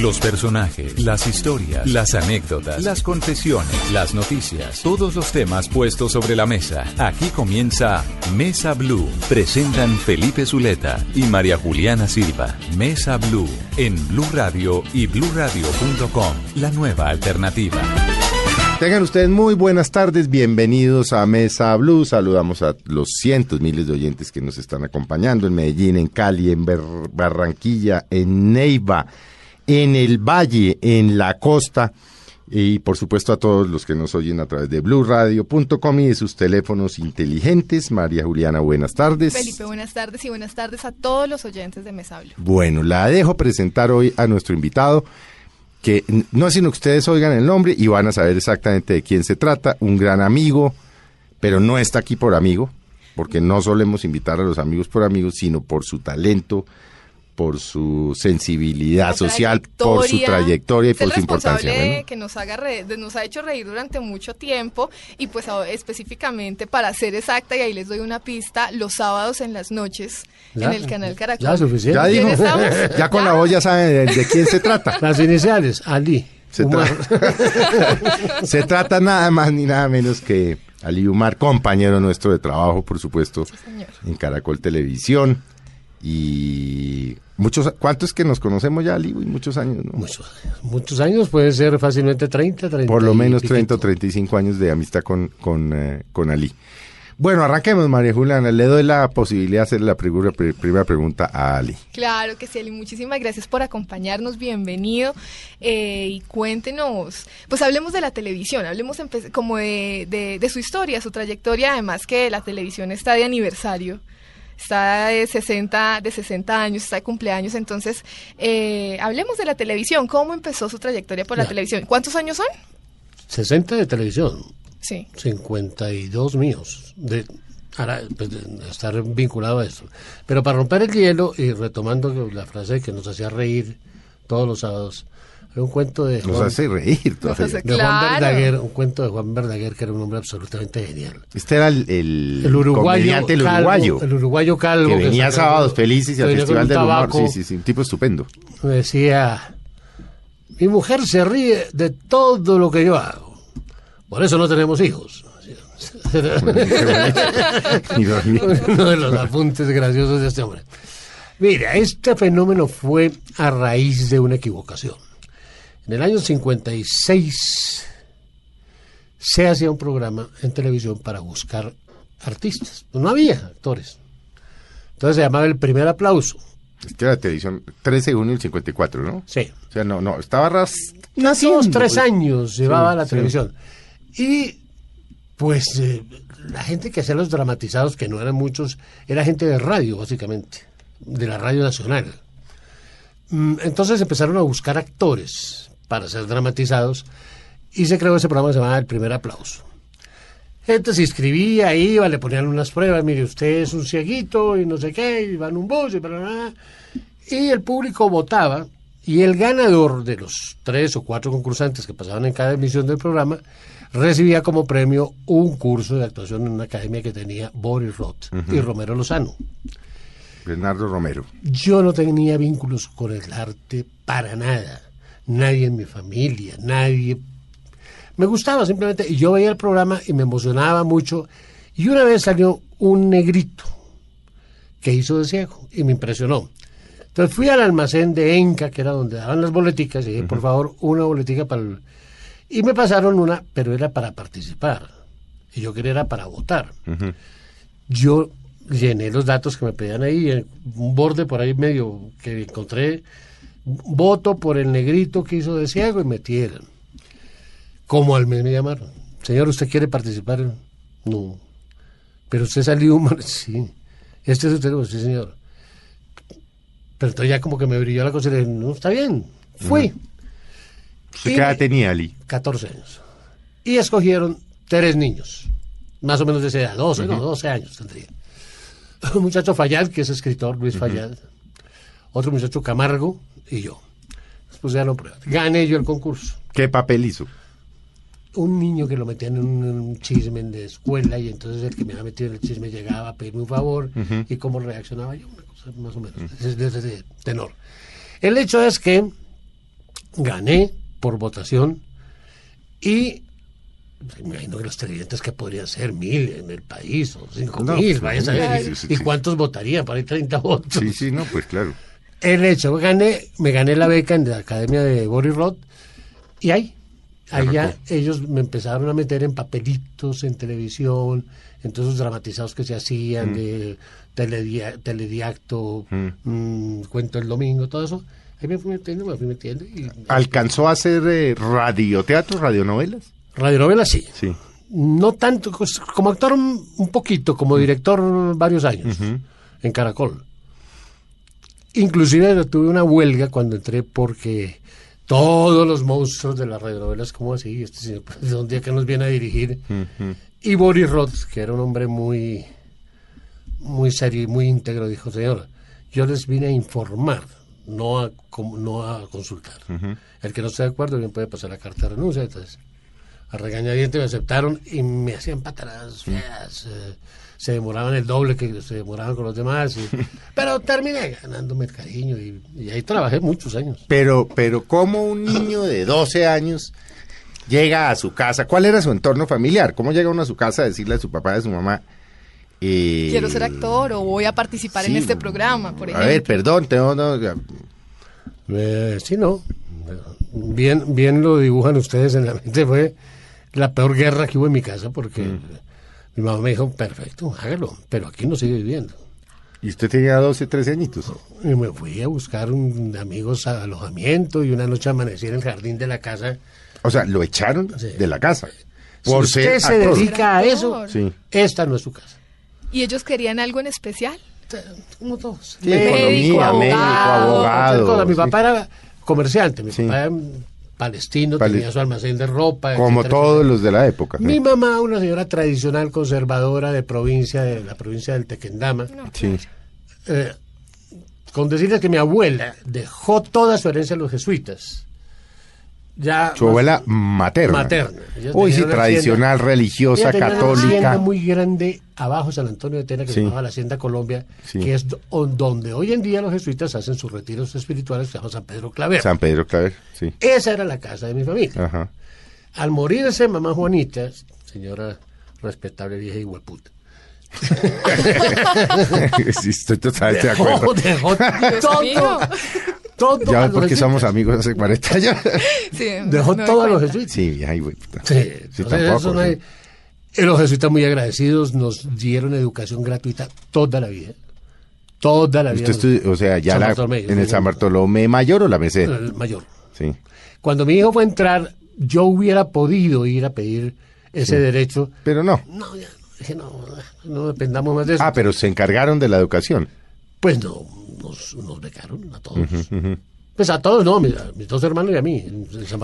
Los personajes, las historias, las anécdotas, las confesiones, las noticias, todos los temas puestos sobre la mesa. Aquí comienza Mesa Blue. Presentan Felipe Zuleta y María Juliana Silva. Mesa Blue en Blue Radio y bluradio.com. La nueva alternativa. Tengan ustedes muy buenas tardes, bienvenidos a Mesa Blue. Saludamos a los cientos, miles de oyentes que nos están acompañando en Medellín, en Cali, en Barranquilla, en Neiva, en el Valle, en la costa. Y por supuesto a todos los que nos oyen a través de bluradio.com y de sus teléfonos inteligentes. María Juliana, buenas tardes. Felipe, buenas tardes y buenas tardes a todos los oyentes de Mesablo. Bueno, la dejo presentar hoy a nuestro invitado, que no es sino que ustedes oigan el nombre y van a saber exactamente de quién se trata, un gran amigo, pero no está aquí por amigo, porque no solemos invitar a los amigos por amigos, sino por su talento, por su sensibilidad La social, por su trayectoria y por su importancia. responsable Bueno, que nos, haga re- de- nos ha hecho reír durante mucho tiempo y pues específicamente para ser exacta, y ahí les doy una pista, los sábados en las noches en el canal Caracol. Ya, suficiente. ya ¿Quién digo, estamos? ya con ¿Ya? la voz ya saben de, de quién se trata. Las iniciales, Ali. Se, Umar. tra- se trata nada más ni nada menos que Ali Umar, compañero nuestro de trabajo, por supuesto, señor. en Caracol Televisión. Y muchos, ¿cuántos que nos conocemos ya, Ali? Muchos años, ¿no? Muchos, muchos años, puede ser fácilmente 30, 30. Por lo menos piquito. 30 o 35 años de amistad con, con, eh, con Ali. Bueno, arranquemos, María Juliana. Le doy la posibilidad de hacer la primera, primera pregunta a Ali. Claro que sí, Eli, muchísimas gracias por acompañarnos, bienvenido eh, y cuéntenos, pues hablemos de la televisión, hablemos empe- como de, de- de su historia, su trayectoria, además que la televisión está de aniversario, está de 60, de 60 años, está de cumpleaños, entonces eh, hablemos de la televisión, ¿cómo empezó su trayectoria por la Ya. televisión? ¿Cuántos años son? 60 de televisión, Sí. 52 míos. De, ahora, pues, de estar vinculado a esto. Pero para romper el hielo y retomando la frase que nos hacía reír todos los sábados, un cuento de Nos Juan, hace reír todavía. hace- de Juan. Verdaguer, un cuento de Juan Verdaguer que era un hombre absolutamente genial. Este era el, el, El uruguayo, el calvo, uruguayo. el uruguayo calvo que venía sacaba- sábados felices y al que Festival del Humor. tabaco. Sí, sí, sí, un tipo estupendo. me decía, mi mujer se ríe de todo lo que yo hago. Por eso no tenemos hijos. Uno de los apuntes graciosos de este hombre. Mira, este fenómeno fue a raíz de una equivocación. En el año 56 se hacía un programa en televisión para buscar artistas. No había actores. Entonces se llamaba El Primer Aplauso. Es que era televisión 13 de junio del 54, ¿no? Sí. O sea, no, no, estaba ras... Dos, tres años llevaba Sí, la sí. televisión. Y pues eh, la gente que hacía los dramatizados, que no eran muchos, era gente de radio, básicamente, de la radio nacional. Mm, Entonces empezaron a buscar actores para ser dramatizados y se creó ese programa que se llamaba El Primer Aplauso. Gente se inscribía, iba, le ponían unas pruebas, mire, usted es un cieguito y no sé qué, y va en un bus y bla, bla. Y el público votaba y el ganador de los tres o cuatro concursantes que pasaban en cada emisión del programa recibía como premio un curso de actuación en una academia que tenía Boris Roth y Romero Lozano. Bernardo Romero. Yo no tenía vínculos con el arte para nada. Nadie en mi familia, nadie. Me gustaba simplemente. Y yo veía el programa y me emocionaba mucho. Y una vez salió un negrito que hizo de ciego y me impresionó. Entonces fui al almacén de Enca, que era donde daban las boleticas, y dije, por favor, una boletica para el... Y me pasaron una, pero era para participar. Y yo quería era para votar. Yo llené los datos que me pedían ahí, un borde por ahí medio que encontré, voto por el negrito que hizo de ciego y metieron. Como al mes me llamaron, señor, ¿usted quiere participar? No. Pero usted salió humor, sí. Este es usted, sí señor. Pero entonces ya como que me brilló la cosa y le dije, no, está bien, fui. ¿Usted Y- qué edad tenía, Ali? 14 años. Y escogieron tres niños, más o menos de esa edad, 12, no, 12 años tendría. Un muchacho Fayad, que es escritor, Luis Fayad. Otro muchacho Camargo y yo. Después ya lo prueban. Gané yo el concurso. ¿Qué papel hizo? Un niño que lo metían en un, chisme de escuela y entonces el que me había metido en el chisme llegaba a pedirme un favor y cómo reaccionaba yo, una cosa más o menos, de, de ese tenor. El hecho es que gané por votación y pues, me imagino que los televidentes que podrían ser mil en el país o cinco No, mil, pues, vaya a saber. sí, ¿Y- sí, ¿Y sí. cuántos votarían? Para ir 30 votos. Sí, sí, no, pues claro. El hecho, gané, me gané la beca en la academia de Boris Roth y ahí, allá ellos me empezaron a meter en papelitos, en televisión, en todos esos dramatizados que se hacían de teledia- telediacto, mm, cuento el domingo, todo eso. Ahí me fui metiendo, me fui metiendo y ¿Alcanzó a hacer eh, radioteatro, radionovelas? radionovela sí. Sí. No tanto, pues, como actor un, un poquito, como director varios años en Caracol. Inclusive tuve una huelga cuando entré porque todos los monstruos de las radionovelas, como así? Este señor, pues, de un día que nos viene a dirigir. Y Boris Roth, que era un hombre muy, muy serio y muy íntegro, dijo, señor, yo les vine a informar, no a, no a consultar. El que no esté de acuerdo bien puede pasar la carta de renuncia. Entonces, a regañadiente me aceptaron y me hacían patadas feas. eh, se demoraban el doble que se demoraban con los demás. y- pero terminé ganándome el cariño y, y ahí trabajé muchos años. Pero, pero ¿cómo un niño de 12 años llega a su casa? ¿Cuál era su entorno familiar? ¿Cómo llega uno a su casa a decirle a su papá y a su mamá? eh, Quiero ser actor o voy a participar en este programa, por A ejemplo. ver, perdón, tengo... no, Eh, sí, no. Bien, bien lo dibujan ustedes en la mente. Fue la peor guerra que hubo en mi casa porque mi mamá me dijo, perfecto, hágalo, pero aquí no sigue viviendo. y usted tenía 12, 13 añitos. Y me fui a buscar un amigos a alojamiento y una noche amanecí en el jardín de la casa. O sea, lo echaron Sí. de la casa. Si Por usted ser se actor. dedica a eso, Sí. esta no es su casa. ¿Y ellos querían algo en especial? Como todos. Sí, economía, médico, abogado. Otra cosa, Mi sí. papá era comerciante, mi Sí. papá era palestino, Pale- tenía su almacén de ropa. Como etcétera, todos etcétera. los de la época. Mi mamá, una señora tradicional conservadora de provincia, de la provincia del Tequendama, Sí. eh, con decirles que mi abuela dejó toda su herencia a los jesuitas. Ya Su abuela materna. Materna. Uy, sí, una tradicional, hacienda- religiosa, Una católica. hacienda muy grande abajo San Antonio de Tena, que Sí. se llamaba la Hacienda Colombia, Sí. que es do- donde hoy en día los jesuitas hacen sus retiros espirituales, se llama San Pedro Claver. San Pedro Claver, sí. Esa era la casa de mi familia. Ajá. Al morirse mamá Juanita, señora respetable vieja y hueputa, sí, estoy totalmente de acuerdo. dejó todo, todo Ya a ves los por qué somos amigos hace 40 años. Sí, Dejó me doy todo a los jesuitas. sí, vieja y güey. puta. Sí, Sí, tampoco, eso no hay- sí. y los jesuitas muy agradecidos nos dieron educación gratuita toda la vida. Toda la vida. Usted estudió, o sea, ya San la, Bartolomé, en el San Bartolomé Mayor o la Merced. El mayor. Sí. Cuando mi hijo fue a entrar, yo hubiera podido ir a pedir ese derecho. Pero no. No, ya, dije, no, no dependamos más de eso. Ah, pero se encargaron de la educación. Pues no, nos, nos becaron a todos. Pues a todos, no, mis, a mis dos hermanos y a mí.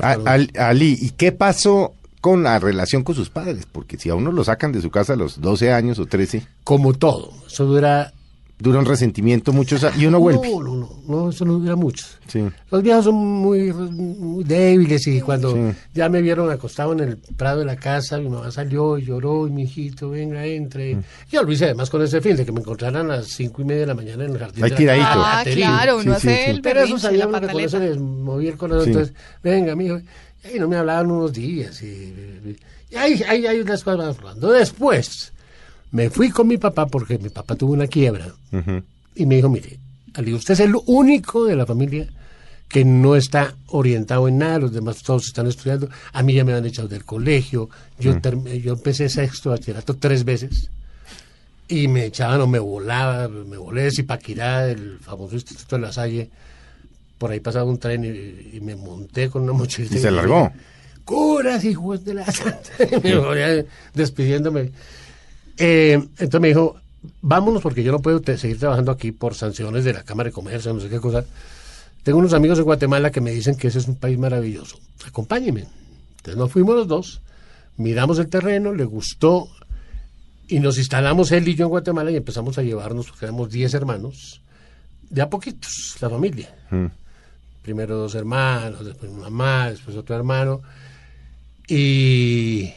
Al- Ali, ¿y qué pasó con la relación con sus padres? Porque si a uno lo sacan de su casa a los 12 años o 13, Como todo. Eso dura. Dura un resentimiento muchos y uno vuelve. No, no, no, no, eso no dura mucho. Sí. Los viejos son muy, muy débiles y cuando Sí. ya me vieron acostado en el prado de la casa, mi mamá salió y lloró y mi hijito, venga, entre. Mm. Yo lo hice además con ese fin de que me encontraran a las cinco y media de la mañana en el jardín. De la. Ah, Caterina. claro, uno Sí, hace sí. el Pero eso sabía uno que con eso pataleta. les movía el corazón. Sí. Entonces, venga, mijo. Y no me hablaban unos días. Y, y ahí, ahí, ahí las cosas van hablando. Después, me fui con mi papá porque mi papá tuvo una quiebra. Y me dijo, mire, Ali, usted es el único de la familia que no está orientado en nada, los demás todos están estudiando. A mí ya me han echado del colegio. Yo, term- yo empecé sexto bachillerato tres veces. Y me echaban o me volaba, me volé de Zipaquirá, el famoso Instituto de la Salle. Por ahí pasaba un tren y, y me monté con una mochilita. ¿Y se largó? Curas, hijos de la santa. Y me volví despidiéndome. Eh, entonces me dijo, vámonos porque yo no puedo te- seguir trabajando aquí por sanciones de la Cámara de Comercio, no sé qué cosa. Tengo unos amigos en Guatemala que me dicen que ese es un país maravilloso. Acompáñenme. Entonces nos fuimos los dos, miramos el terreno, le gustó y nos instalamos él y yo en Guatemala y empezamos a llevarnos, porque éramos 10 hermanos, de a poquitos, la familia. Primero dos hermanos, después mi mamá, después otro hermano. Y,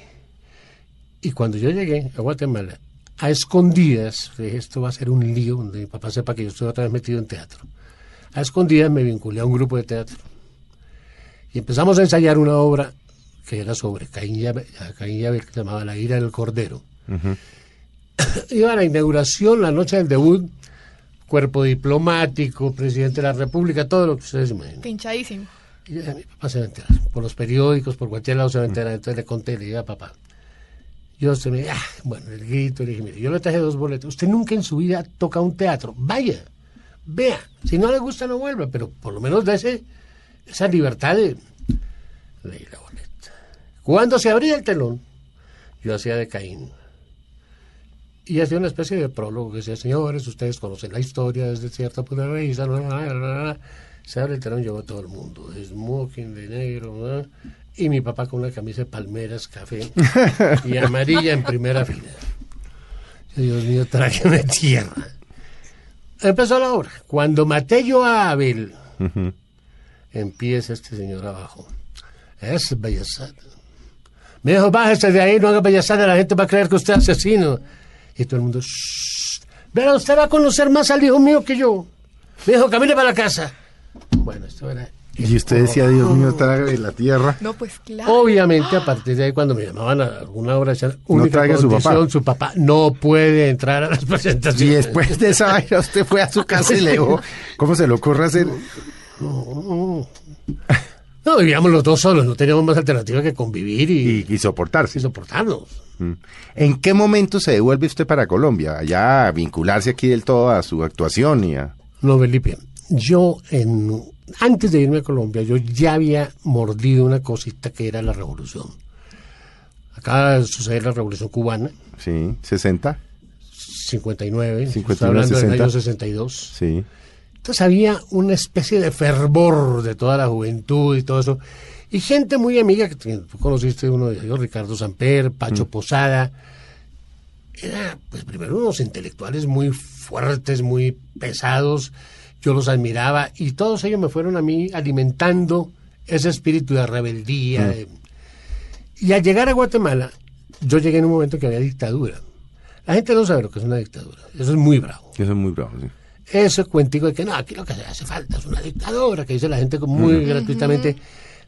y cuando yo llegué a Guatemala, a escondidas, dije, esto va a ser un lío, donde mi papá sepa que yo estoy otra vez metido en teatro. A escondidas me vinculé a un grupo de teatro. Y empezamos a ensayar una obra que era sobre Caín y Abel, que se llamaba La ira del cordero. Iba a la inauguración, la noche del debut, cuerpo diplomático, presidente de la República, todo lo que ustedes imaginen. Pinchadísimo. Y mi papá se va a enterar. Por los periódicos, por cualquier lado se va a enterar. Entonces le conté, le dije a papá. Yo se me, ah, bueno, el grito, le dije, mire, yo le traje dos boletos. Usted nunca en su vida toca un teatro. Vaya, vea. Si no le gusta, no vuelva, pero por lo menos dése esa libertad de. Di la boleta. Cuando se abría el telón, yo hacía de Caín. Y hacía una especie de prólogo que decía, señores, ustedes conocen la historia desde cierta punto de vista. bla, bla, bla, bla, bla". Se abre el telón, llegó todo el mundo. Smoking de negro. bla, Y mi papá con una camisa de palmeras, café y amarilla en primera fila. Yo, Dios mío, tráigame tierra. Empezó la obra. Cuando maté yo a Abel, empieza este señor abajo. Es bellezada. Me dijo, bájese de ahí, no haga payasada, la gente va a creer que usted es asesino. Y todo el mundo, shh. Pero usted va a conocer más al hijo mío que yo. Me dijo, camine para la casa. Bueno, esto era... Y usted decía, Dios mío, trágame la tierra. No, pues claro. Obviamente, a partir de ahí, cuando me llamaban a alguna obra, decían, única traiga a su papá. su papá no puede entrar a las Y presentaciones. después de esa vaina, usted fue a su casa y le dijo, ¿cómo se le ocurre hacer? No, vivíamos los dos solos, no teníamos más alternativa que convivir y, Y, y soportarse. y soportarnos. Mm. ¿En qué momento se devuelve usted para Colombia? Allá a vincularse aquí del todo a su actuación y a... No, Felipe, yo en, antes de irme a Colombia, yo ya había mordido una cosita que era la revolución. Acá sucede la revolución cubana, Sí, 60. 59, 59, estoy hablando del 60. año 62. Sí. Entonces había una especie de fervor de toda la juventud y todo eso. Y gente muy amiga, que tú conociste uno de ellos, Ricardo Samper, Pacho Posada. Era, pues primero unos intelectuales muy fuertes, muy pesados. Yo los admiraba y todos ellos me fueron a mí alimentando ese espíritu de rebeldía. de- Y al llegar a Guatemala, yo llegué en un momento que había dictadura. La gente no sabe lo que es una dictadura. Eso es muy bravo. Eso es muy bravo, sí. Ese cuentico de que no, aquí lo que hace falta es una dictadura, que dice la gente muy gratuitamente.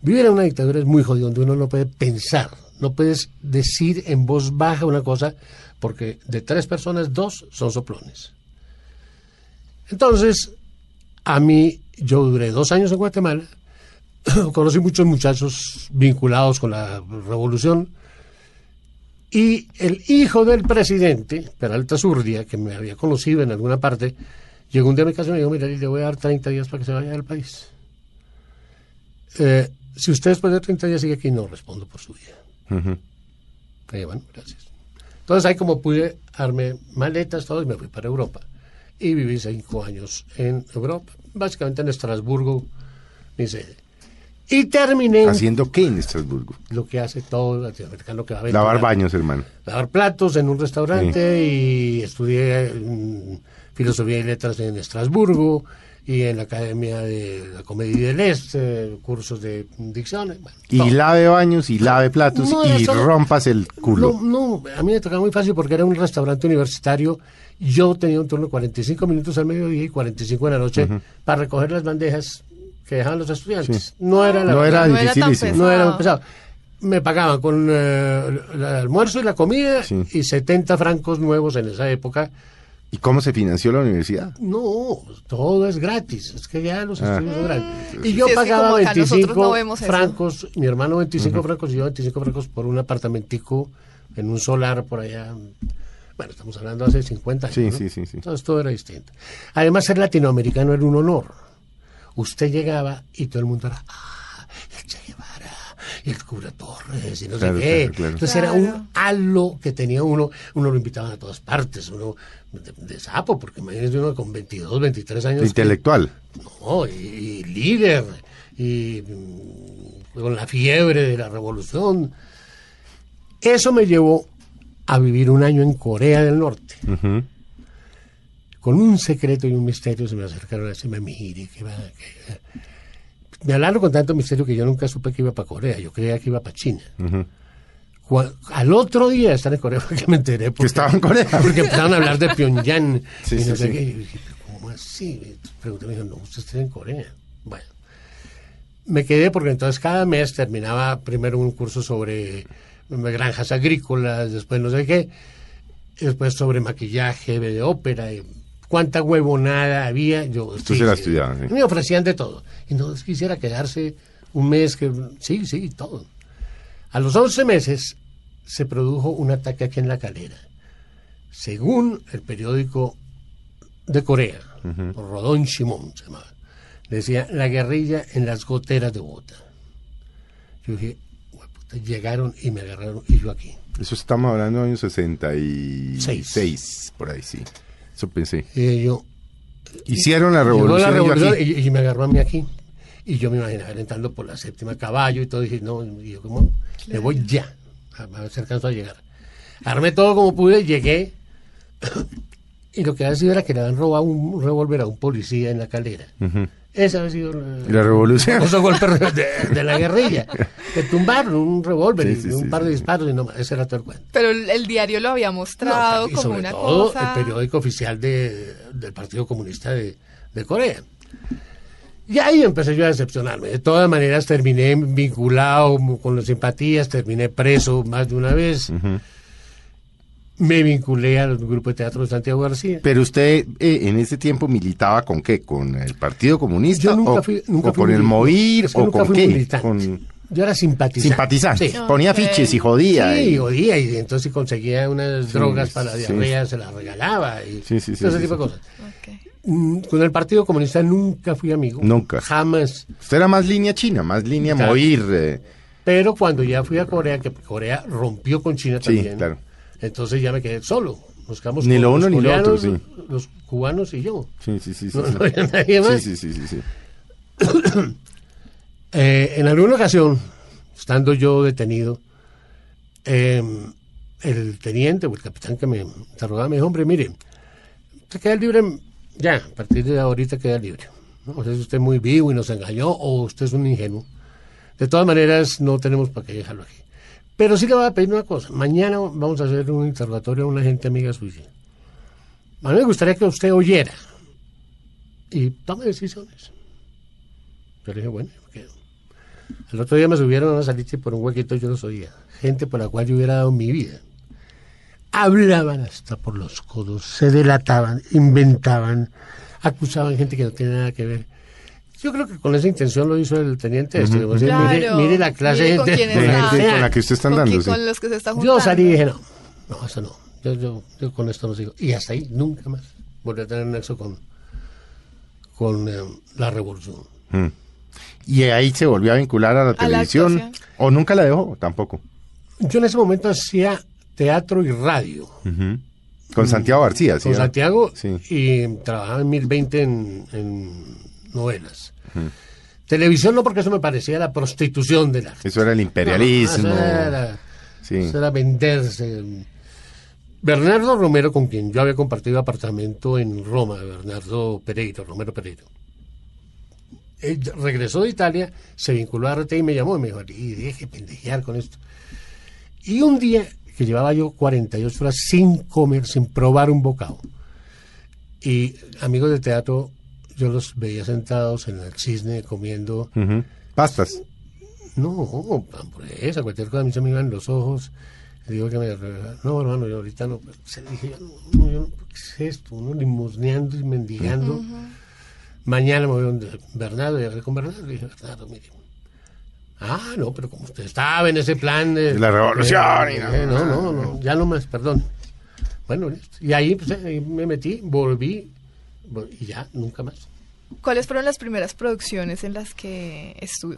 Vivir en una dictadura es muy jodido, donde uno no puede pensar, no puedes decir en voz baja una cosa, porque de tres personas, dos son soplones. Entonces, a mí, yo duré dos años en Guatemala, conocí muchos muchachos vinculados con la revolución, y el hijo del presidente, Peralta Zurdia, que me había conocido en alguna parte, llegó un día a mi casa y me dijo, mira, le voy a dar 30 días para que se vaya del país. Eh, si usted después de 30 días sigue aquí, no respondo por su vida. Eh, bueno, gracias. Entonces ahí como pude, armé maletas, todo, y me fui para Europa. Y viví cinco años en Europa, básicamente en Estrasburgo, mi sede. Y terminé en ¿Haciendo qué en Estrasburgo? lo que hace todo latinoamericano que va a ver. Lavar baños, hermano. lavar platos en un restaurante y estudié mm, filosofía y letras en Estrasburgo y en la Academia de la Comedia del Este, cursos de dicciones. bueno, Y todo. lave baños y lave platos No, y eso no- rompas el culo. No, no, a mí me tocaba muy fácil porque era un restaurante universitario. Yo tenía un turno de 45 minutos al mediodía y 45 en la noche para recoger las bandejas que dejaban los estudiantes. No era la No era No era tan dificilísimo. no era muy pesado. pesado. Me pagaban con eh, el almuerzo y la comida Sí. y 70 francos nuevos en esa época. ¿Y cómo se financió la universidad? No, todo es gratis. Es que ya los Ah. estudios son gratis. Y yo Sí, pagaba como acá nosotros 25 no vemos eso. francos, mi hermano 25 francos y yo 25 francos por un apartamentico en un solar por allá. Bueno, estamos hablando hace 50 años. Sí, ¿no? sí, sí, sí. Entonces todo era distinto. Además, ser latinoamericano era un honor. Usted llegaba y todo el mundo era, ah, el y el cura Torres y no Claro, sé qué. claro, claro. Entonces era un halo que tenía uno, uno lo invitaban a todas partes, uno de, de sapo, porque imagínese uno con 22, 23 años. que- Intelectual. no, y, y líder, y mm, con la fiebre de la revolución. Eso me llevó a vivir un año en Corea del Norte. Con un secreto y un misterio se me acercaron a decirme, mire, que va, que- Me hablaron con tanto misterio que yo nunca supe que iba para Corea, yo creía que iba para China. Al otro día estar en Corea fue que me enteré. Porque, estaba en Corea. Porque empezaron a hablar de Pyongyang. Sí, y no sí, sé sí. qué. Y dije, ¿cómo así? Pregunté, me dijo, no, usted está en Corea. Bueno. Me quedé porque entonces cada mes terminaba primero un curso sobre granjas agrícolas, después no sé qué, después sobre maquillaje de ópera. Y cuánta huevonada había. Yo, se la estudiaba, sí. Me ofrecían de todo. Y no quisiera quedarse un mes que... Sí, sí, todo. A los 11 meses se produjo un ataque aquí en la calera. Según el periódico de Corea, Rodón Shimon se llamaba, decía la guerrilla en las goteras de Bogotá. Yo dije, "Hueputa", llegaron y me agarraron y yo aquí. Eso estamos hablando de años 66, por ahí sí. Eso pensé. Y yo, Hicieron la Llegó revolución. la y yo revolución aquí. y, y me agarró a mí aquí. Y yo me imaginaba entrando por la séptima caballo y todo. Y dije, no, y yo como, me voy ya. A, a ver si alcanzo a llegar. Armé todo como pude, llegué. y lo que había sido era que le habían robado un revólver a un policía en la calera. Esa había sido la, ¿Y la revolución? Esos golpes de, de la guerrilla. Que tumbaron un revólver Sí, y un sí, par de sí. disparos y no más. Ese era todo el cuento. Pero el, el diario lo había mostrado No, y como sobre una todo cosa. el periódico oficial de- del Partido Comunista de, de Corea. Y ahí empecé yo a decepcionarme. De todas maneras terminé vinculado con las simpatías, terminé preso más de una vez. Me vinculé al grupo de teatro de Santiago García. Pero usted eh, en ese tiempo militaba con qué? ¿Con el Partido Comunista? Yo nunca o, fui, nunca o fui con el es que ¿O nunca con fui qué? militante. Con Yo era simpatizante. simpatizante. Sí. Ponía fiches y jodía. Sí, y- jodía y entonces si conseguía unas drogas para la sí. diarrea se las regalaba y Sí, sí, sí, todo ese sí, tipo sí. de cosas. Mm, Con el Partido Comunista nunca fui amigo. Nunca. Jamás. Usted era más línea china, más línea Claro. Movir. eh, Pero cuando ya fui a Corea, que Corea rompió con China Sí, también, claro. Entonces ya me quedé solo. Quedamos Ni lo los uno ni lo otro, sí. Los cubanos y yo. sí, sí, sí. sí, No, sí. no había nadie más. Sí, sí, sí, sí. Eh, en alguna ocasión, estando yo detenido, eh, el teniente o el capitán que me interrogaba me dijo, hombre, mire, usted queda libre, ya, a partir de ahorita queda libre. ¿no? O sea, es usted muy vivo y nos engañó o usted es un ingenuo. De todas maneras, no tenemos para qué dejarlo aquí. Pero sí le voy a pedir una cosa. Mañana vamos a hacer un interrogatorio a una gente amiga suya. A mí me gustaría que usted oyera y tome decisiones. Yo le dije, bueno, me quedo. El otro día me subieron a una salita y por un huequito yo los oía. Gente por la cual yo hubiera dado mi vida. Hablaban hasta por los codos, se delataban, inventaban, acusaban gente que no tiene nada que ver. Yo creo que con esa intención lo hizo el teniente este. decir, mire, Claro. mire la clase Mire de con gente, está. con la que usted está andando, sí. con los que se está juntando. Yo salí y dije, no, no, eso no. Yo, yo, yo con esto no sigo. Y hasta ahí, nunca más volví a tener nexo con, con eh, la revolución. Mm. Y ahí se volvió a vincular a la televisión. ¿O nunca la dejó? Tampoco. Yo en ese momento hacía teatro y radio Con Santiago García, ¿sí? con. Santiago Sí. y trabajaba en 1020 en, en novelas. Televisión no, porque eso me parecía la prostitución del arte. Eso era el imperialismo. No, eso era, Sí. eso era venderse. Bernardo Romero, con quien yo había compartido apartamento en Roma, Bernardo Pereiro, Romero Pereiro. Él regresó de Italia, se vinculó a RT y me llamó y me dijo, y deje pendejear con esto. Y un día que llevaba yo 48 horas sin comer, sin probar un bocado, y amigos de teatro, yo los veía sentados en el cisne comiendo. Pastas. no, hamburguesa, cualquier cosa, a mí se me iban los ojos. Le digo que me. No, hermano, yo ahorita no. pues, Se dije, yo no, no, yo no, ¿qué es esto? Uno limosneando y mendigando. Mañana me voy donde Bernardo y hablé con Bernardo. Le dije, Bernardo, mire. Ah, no, pero como usted estaba en ese plan de. De la revolución y Eh, no- no, no, no, ya no más, perdón. Bueno, y ahí, pues, ahí me metí, volví, vol- y ya, nunca más. ¿Cuáles fueron las primeras producciones en las que estuvo?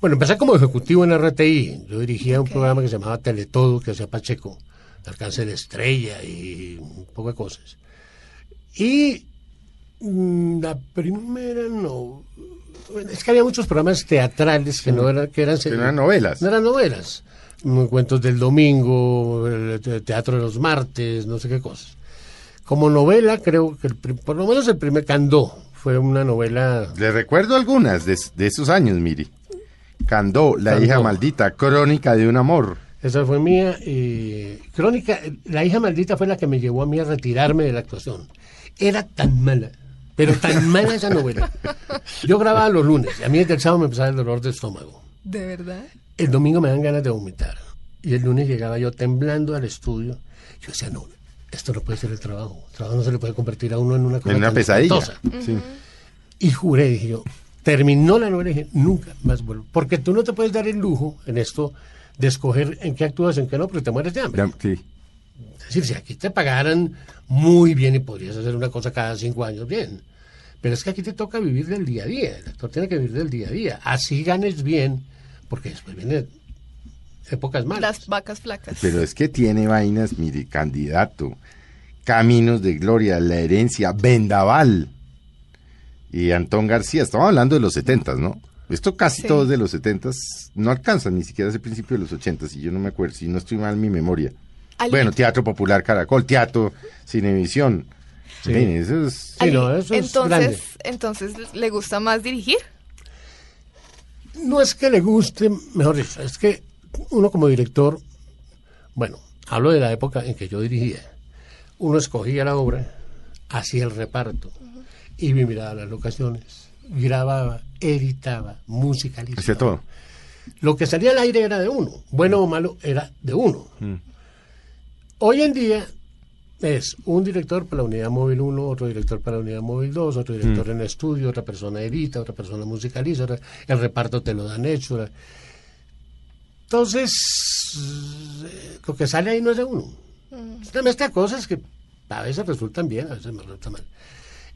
Bueno, empecé como ejecutivo en RTI. Yo dirigía un programa que se llamaba Teletodo, que hacía Pacheco, alcance de estrella y un poco de cosas. Y mm, la primera no. Es que había muchos programas teatrales que no eran, que eran, Que no eran novelas. No eran novelas. Mm, Cuentos del domingo, teatro de los martes, no sé qué cosas. Como novela, creo que el por lo menos el primer Candó fue una novela Le recuerdo algunas de, de esos años, Miri. Candó, La Candó. hija maldita, Crónica de un amor. Esa fue mía. y Crónica, la hija maldita fue la que me llevó a mí a retirarme de la actuación. Era tan mala, pero tan mala esa novela. Yo grababa los lunes, y a mí desde el sábado me empezaba el dolor de estómago. ¿De verdad? El domingo me dan ganas de vomitar. Y el lunes llegaba yo temblando al estudio. Yo decía, no, esto no puede ser el trabajo. El trabajo no se le puede convertir a uno en una cosa En una pesadilla. Sí. Y juré, dije yo, terminó la novela y dije, nunca más vuelvo. Porque tú no te puedes dar el lujo en esto de escoger en qué actúas, en qué no, porque te mueres de hambre. Sí. Es decir, si aquí te pagaran muy bien y podrías hacer una cosa cada cinco años, bien. Pero es que aquí te toca vivir del día a día. El actor tiene que vivir del día a día. Así ganes bien, porque después vienen épocas malas. Las vacas flacas. Pero es que tiene vainas, mire, candidato, Caminos de Gloria, La Herencia, Vendaval y Antón García. Estamos hablando de los setentas, ¿no? Esto casi Sí. todos de los setentas no alcanzan ni siquiera ese principio de los ochentas, y yo no me acuerdo, si no estoy mal en mi memoria. Bueno, Teatro Popular Caracol, Teatro Cinevisión. Sí. Eso es... Sí, Ali, no, eso es grande. entonces, entonces, ¿le gusta más dirigir? No es que le guste, mejor dicho, es que uno como director, bueno, hablo de la época en que yo dirigía, uno escogía la obra, hacía el reparto, y me miraba las locaciones, grababa, editaba, musicalizaba. Hacía todo. Lo que salía al aire era de uno, bueno o malo era de uno. Hoy en día es un director para la unidad móvil 1, otro director para la unidad móvil 2, otro director en estudio, otra persona edita, otra persona musicaliza, otra- el reparto te lo dan hecho. Entonces, eh, lo que sale ahí no es de uno. Es una mezcla de cosas que a veces resultan bien, a veces me resultan mal.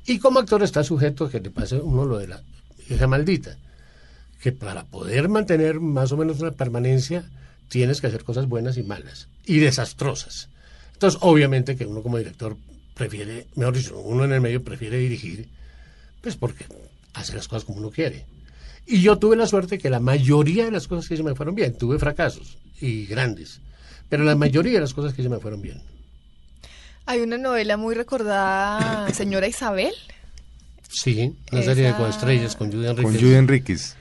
Y como actor está sujeto a que le pase uno lo de la hija maldita que para poder mantener más o menos una permanencia tienes que hacer cosas buenas y malas y desastrosas. Entonces, obviamente que uno como director prefiere, mejor dicho, uno en el medio prefiere dirigir, pues porque hace las cosas como uno quiere. Y yo tuve la suerte que la mayoría de las cosas que hice me fueron bien. Tuve fracasos y grandes, pero la mayoría de las cosas que hice me fueron bien. Hay una novela muy recordada, Señora Isabel. Sí, una serie de Esa- coestrellas con Judy Con Enríquez. Judy Enríquez.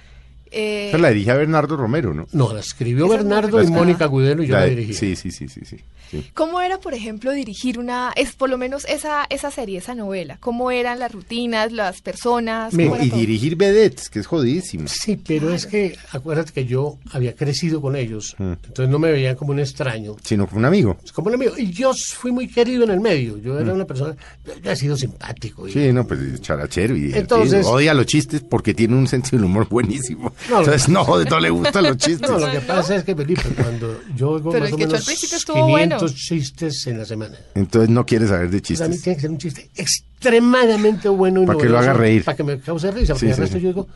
Eh, Esa la dirige a Bernardo Romero, ¿no? No, la escribió Bernardo y. Mónica Gudelo y yo La la dirigí. Sí, sí, sí, sí, sí. sí. ¿Cómo era, por ejemplo, dirigir una, es por lo menos esa, esa serie, esa novela? ¿Cómo eran las rutinas, las personas? Mira, ¿Cómo era Y todo? dirigir vedettes, que es jodidísimo. Sí, pero es que acuérdate que yo había crecido con ellos, entonces no me veían como un extraño, Sino con un amigo. como un amigo. Y yo fui muy querido en el medio, yo era una persona, yo he sido simpático. y- Sí, no, pues charachero y. Entonces- odia los chistes porque tiene un sentido del humor buenísimo. No, Entonces, no, no le gustan los chistes. No, lo que pasa es que Felipe, cuando yo oigo Pero más el o que menos principio 500 estuvo bueno. chistes en la semana. Entonces no quiere saber de Pues a mí chistes. tiene que ser un chiste extremadamente bueno y Para que lo haga reír. Para que me cause risa, porque Sí, el sí, resto sí. yo digo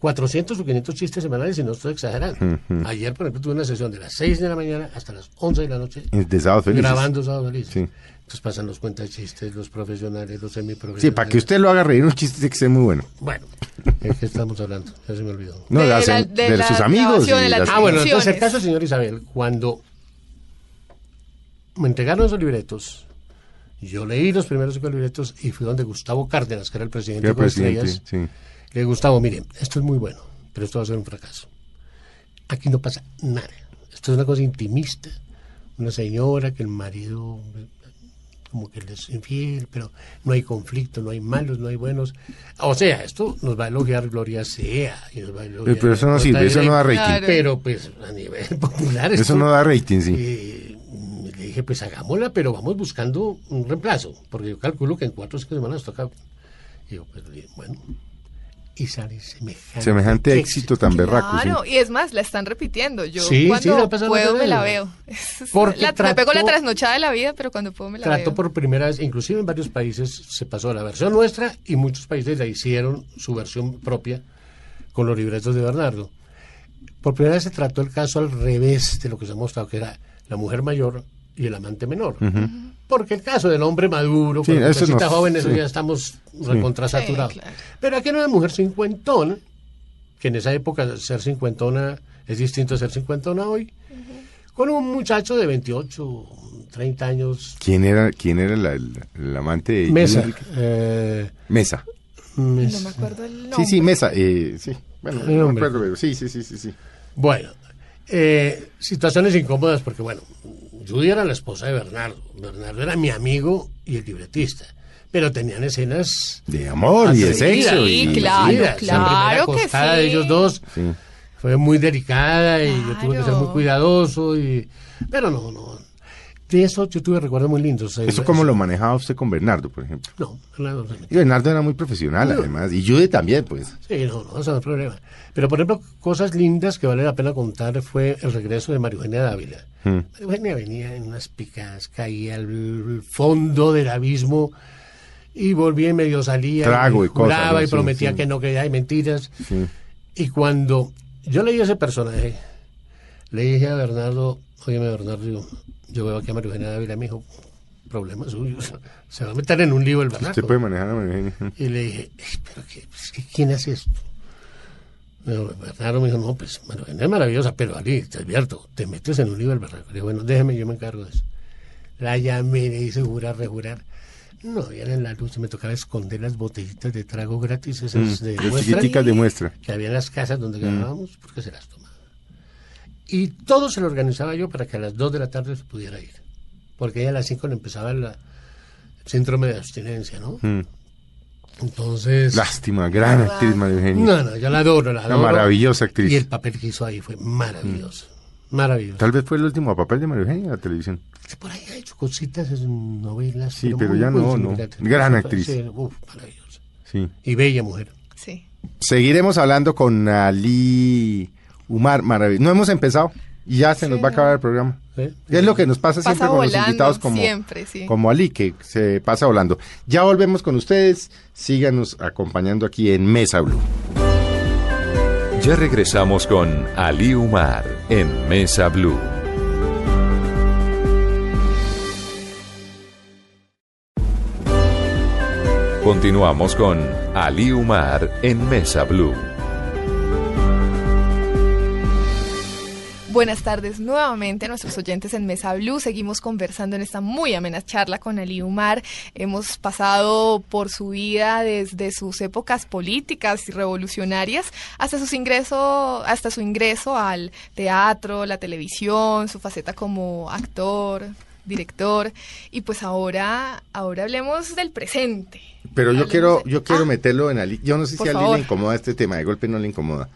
400 o 500 chistes semanales y no estoy exagerando. Ayer, por ejemplo, tuve una sesión de las 6 de la mañana hasta las 11 de la noche De sábado feliz. grabando Sábado Feliz. Sí. Entonces pasan los cuentachistes, los profesionales, los semiprofesionales. Sí, para que usted lo haga reír, un chiste tiene que ser muy bueno. Bueno, ¿de qué estamos hablando? Ya se me olvidó. No, De de, la- de de la sus amigos. grabación, y de la las- Ah, bueno, entonces el caso del señor Isabel, cuando me entregaron esos libretos, yo leí los primeros cinco libretos y fui donde Gustavo Cárdenas, que era el presidente de el presidente, Estrellas. sí. Le dije, Gustavo, mire, esto es muy bueno, pero esto va a ser un fracaso. Aquí no pasa nada. Esto es una cosa intimista. Una señora que el marido como que les es infiel, pero no hay conflicto, no hay malos, no hay buenos. O sea, esto nos va a elogiar Gloria Sea. Y nos va a elogiar Pero eso no sirve, eso no da rating. Claro. Pero pues a nivel popular Eso esto, no da rating, sí. eh, le dije, pues hagámosla, pero vamos buscando un reemplazo, porque yo calculo que en cuatro o cinco semanas toca. Y yo, pues, bueno, y sale semejante, Semejante éxito tan berraco. sí. Claro, y es más, la están repitiendo. Yo Sí, cuando puedo me la veo. Porque la- me pego la trasnochada de la vida, pero cuando puedo me la Trató veo. por primera vez, inclusive en varios países se pasó a la versión nuestra y muchos países la hicieron su versión propia con los libretos de Bernardo. por primera vez se trató el caso al revés de lo que se ha mostrado, que era la mujer mayor y el amante menor. Porque el caso del hombre maduro, Sí, con no- joven, eso sí. ya estamos recontrasaturados. Sí, claro. Pero aquí hay una mujer cincuentona, que en esa época ser cincuentona es distinto a ser cincuentona hoy, con un muchacho de 28, 30 años, ¿Quién era, quién era la- el, el amante de Mesa. Eh, Mesa. No me acuerdo el nombre. Sí, sí, Mesa. eh, sí. Bueno, no me acuerdo, pero sí, sí, sí, sí, sí. Bueno, eh, situaciones incómodas porque, bueno, Judy era la esposa de Bernardo. Bernardo era mi amigo y el libretista. Pero tenían escenas... De amor y de sexo. Sí, y, claro, primera claro que acostada sí. de ellos dos Sí. fue muy delicada y yo tuve que ser Claro. muy cuidadoso. Y... Pero no, no. De eso yo tuve recuerdos muy lindos. ¿Eso cómo lo manejaba usted con Bernardo, por ejemplo? No, Bernardo Y Bernardo era muy profesional, además. Y Judy también, pues. Sí, no, no, eso no es problema. Pero, por ejemplo, cosas lindas que vale la pena contar fue el regreso de María Eugenia Dávila. Mm. María Eugenia venía en unas picadas, caía al fondo del abismo y volvía y medio salía. Trago y cosas, juraba ¿no? y Sí, prometía sí. que no, que hay mentiras. Sí. Y cuando yo leí ese personaje, le dije a Bernardo, oye, Bernardo, yo, veo aquí a María Eugenia Dávila, me dijo, problemas suyos, se va a meter en un lío el Bernardo. Usted puede manejar a María Eugenia. Y le dije, "Ey, ¿pero qué, pues, ¿qué- ¿quién hace esto? Bernardo me dijo, no, pues María Eugenia es maravillosa, pero Ali, te advierto, te metes en un nivel Bernardo. Le dije, bueno, déjeme, yo me encargo de eso. La llamé, le hice jurar, rejurar. No, habían en la luz, me tocaba esconder las botellitas de trago gratis, esas de Las muestra, chiquiticas de muestra. que había en las casas donde grabábamos, porque se las tomaba. Y todo se lo organizaba yo para que a las 2 de la tarde se pudiera ir. Porque ella a las 5 le empezaba la- el síndrome de abstinencia, ¿no? Mm. Entonces... Lástima, gran actriz María Eugenia. No, no, yo la adoro, la Una adoro. maravillosa actriz. Y el papel que hizo ahí fue maravilloso. Maravilloso. Tal vez fue el último papel de María Eugenia en la televisión. Por ahí ha hecho cositas en novelas. Sí, pero ya no, no. Gran actriz. Sí, uf, maravillosa. Sí. Y bella mujer. Sí. Seguiremos hablando con Ali Umar, maravilloso. No hemos empezado y ya se nos va a acabar el programa. ¿sí? Es lo que nos pasa siempre Pasa con los invitados como, siempre, sí. como Ali, que se pasa volando. Ya volvemos con ustedes. Síganos acompañando aquí en Mesa Blue. Ya regresamos con Ali Umar en Mesa Blue. Continuamos con Ali Umar en Mesa Blue. Buenas tardes nuevamente a nuestros oyentes en Mesa Blue. Seguimos conversando en esta muy amena charla con Ali Umar. Hemos pasado por su vida desde sus épocas políticas y revolucionarias hasta sus ingreso, hasta su ingreso al teatro, la televisión, su faceta como actor, director. Y pues ahora, ahora hablemos del presente. Pero yo Hablemos quiero, de- yo quiero Ah, meterlo en Ali. Yo no sé si a Ali favor. le incomoda este tema, de golpe no le incomoda.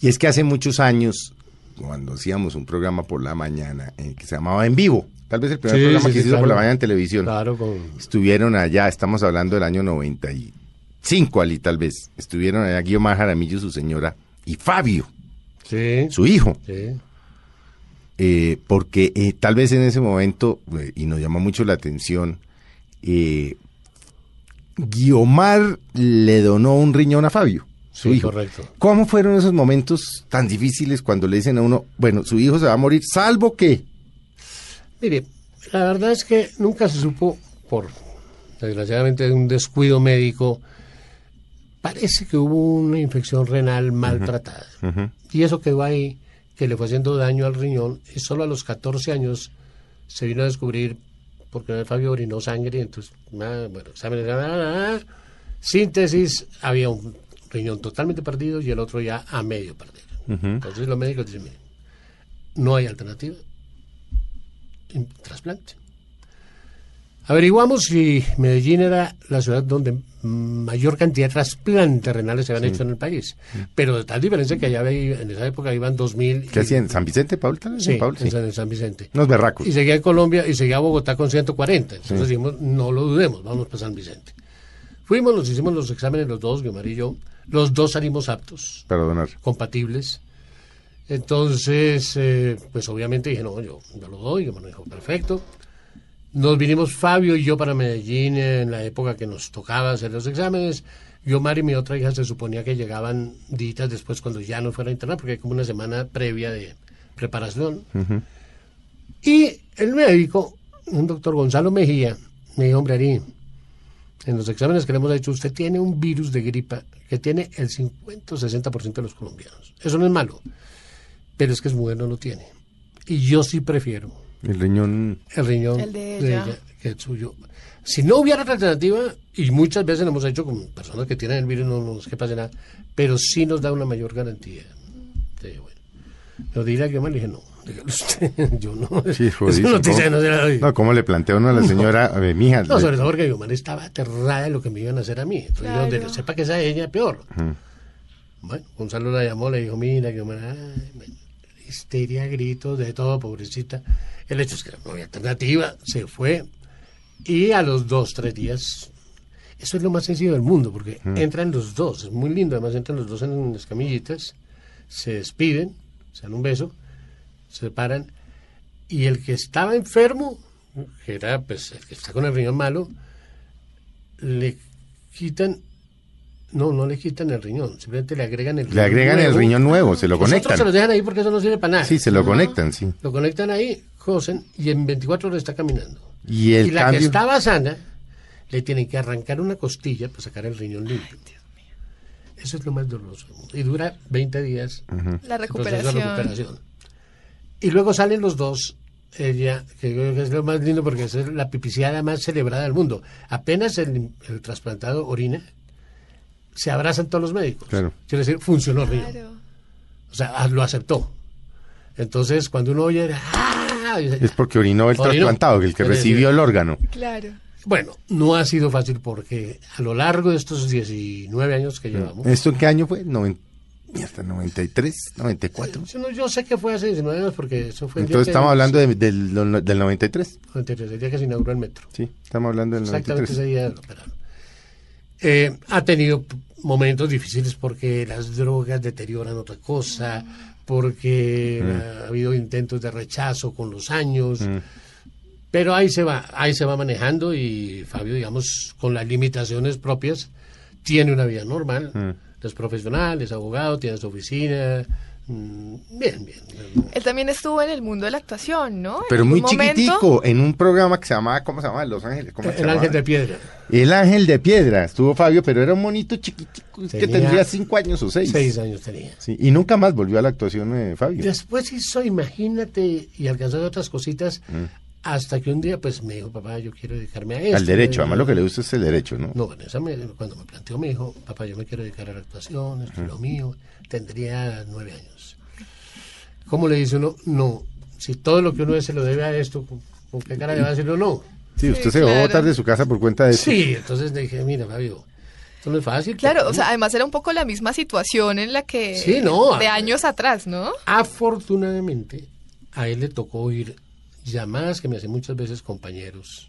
Y es que hace muchos años, cuando hacíamos un programa por la mañana eh, que se llamaba En Vivo, tal vez el primer Sí, programa sí, que se hizo por la mañana en televisión, Claro, con... estuvieron allá, estamos hablando del año 95, Ali, tal vez. Estuvieron allá Guiomar Jaramillo, su señora, y Fabio, Sí, su hijo. eh, porque eh, tal vez en ese momento, eh, y nos llamó mucho la atención, Guiomar le donó un riñón a Fabio, su Sí, hijo. correcto. ¿Cómo fueron esos momentos tan difíciles cuando le dicen a uno, bueno, su hijo se va a morir, salvo que... Mire, la verdad es que nunca se supo, por desgraciadamente un descuido médico, parece que hubo una infección renal maltratada. Y eso quedó ahí, que le fue haciendo daño al riñón, y solo a los 14 años se vino a descubrir, porque Fabio orinó sangre, entonces, ah, bueno, exámenes, ah, ah, síntesis, había un riñón totalmente perdido y el otro ya a medio perdido. Entonces los médicos dicen, "Mire, no hay alternativa, trasplante. Averiguamos si Medellín era la ciudad donde mayor cantidad de trasplantes renales se habían hecho en el país. Pero de tal diferencia que allá en esa época iban 2.000. ¿Qué hacían? ¿San Vicente, Paul? tal? Sí, Paul, en San, en San Vicente. Unos berracos. Y seguía en Colombia y seguía Bogotá con 140. Entonces dijimos, no lo dudemos, vamos para San Vicente. Fuimos, nos hicimos los exámenes los dos, Guimar y yo. Los dos salimos aptos Para donar. compatibles. Entonces, eh, pues obviamente dije, no, yo, yo lo doy, y me dijo, perfecto. Nos vinimos Fabio y yo para Medellín en la época que nos tocaba hacer los exámenes. Yo, Mari y mi otra hija se suponía que llegaban días después cuando ya no fuera a internar, porque hay como una semana previa de preparación. Y el médico, un doctor Gonzalo Mejía, me dijo, hombre, Ari, en los exámenes que le hemos hecho, usted tiene un virus de gripa que tiene el 50 o 60% de los colombianos. Eso no es malo, pero es que es mujer no lo tiene. Y yo sí prefiero El riñón. el riñón El de ella. que el suyo. Si no hubiera otra alternativa, y muchas veces lo hemos hecho con personas que tienen el virus, no nos que pase nada, pero sí nos da una mayor garantía. Sí, bueno. Pero dile a que me le dije, no, usted, yo no. Sí, Esa jodido. noticia no se la doy. No, ¿cómo le plantea uno a la señora? A ver, mija. No, sobre todo porque mi mamá estaba aterrada de lo que me iban a hacer a mí. Entonces, yo, Claro. donde sepa que sea ella, peor. Bueno, Gonzalo la llamó, le dijo, mira, que histeria, gritos, de todo, pobrecita. El hecho es que no había alternativa, se fue. Y a los dos, tres días, eso es lo más sencillo del mundo, porque entran los dos, es muy lindo, además entran los dos en las camillitas, se despiden, se dan un beso, se separan, y el que estaba enfermo, que era pues el que está con el riñón malo, le quitan, no, no le quitan el riñón, simplemente le agregan el riñón Le agregan el riñón nuevo, se lo Los otros se conectan. los dejan ahí porque eso no sirve para nada. Sí, se lo conectan, sí. Lo conectan ahí, cosen, y en 24 horas está caminando. Y el y la cambio. que estaba sana, le tienen que arrancar una costilla para sacar el riñón limpio. Eso es lo más doloroso. del mundo. Y dura 20 días La de recuperación. recuperación. Y luego salen los dos, ella, que creo que es lo más lindo porque es la pipiciada más celebrada del mundo. Apenas el, el trasplantado orina, se abrazan todos los médicos. Claro. Quiere decir, funcionó. Claro. O sea, ah, lo aceptó. Entonces, cuando uno oye, ¡ah! Es porque orinó el Orinó. trasplantado, el que recibió el órgano. Claro. Bueno, no ha sido fácil porque a lo largo de estos 19 años que llevamos, ¿Esto en qué año fue? Noven- Mierda, 93, 94. yo, no- yo sé que fue hace 19 años porque eso fue el día Entonces que- estamos hablando de- del, del 93. 93, el día que se inauguró el metro. Sí, estamos hablando del Exactamente 93. ese día lo operaron. Eh, ha tenido momentos difíciles porque las drogas deterioran otra cosa, porque Mm. ha habido intentos de rechazo con los años, pero ahí se va, ahí se va manejando y Fabio, digamos, con las limitaciones propias, tiene una vida normal, Mm. es profesional, es abogado, tiene su oficina, mm, bien, bien. Él también estuvo en el mundo de la actuación, ¿no? Pero muy momento- chiquitico, en un programa que se llamaba, ¿cómo se llamaba? Los Ángeles. ¿cómo se El ángel de piedra, El Ángel de Piedra. Estuvo Fabio, pero era un monito chiquitico, que tendría cinco años o seis. seis años tenía. Sí, y nunca más volvió a la actuación de Fabio. Después hizo, imagínate, y alcanzó otras cositas, hasta que un día pues me dijo, papá, yo quiero dedicarme a esto. Al derecho, además lo que le gusta es el derecho, ¿no? No, Vanessa me- cuando me planteó me dijo, papá, yo me quiero dedicar a la actuación, esto es lo mío, tendría nueve años. ¿Cómo le dice uno? No, si todo lo que uno es se lo debe a esto, ¿con, qué cara le va a decirlo no? Sí, usted Sí, se va a botar de su casa por cuenta de eso. Sí, entonces le dije, mira, Fabio, esto no es fácil. Claro, papá". o sea, además era un poco la misma situación en la que... Sí, no, De a- años atrás, ¿no? Afortunadamente, a él le tocó oír llamadas que me hacen muchas veces compañeros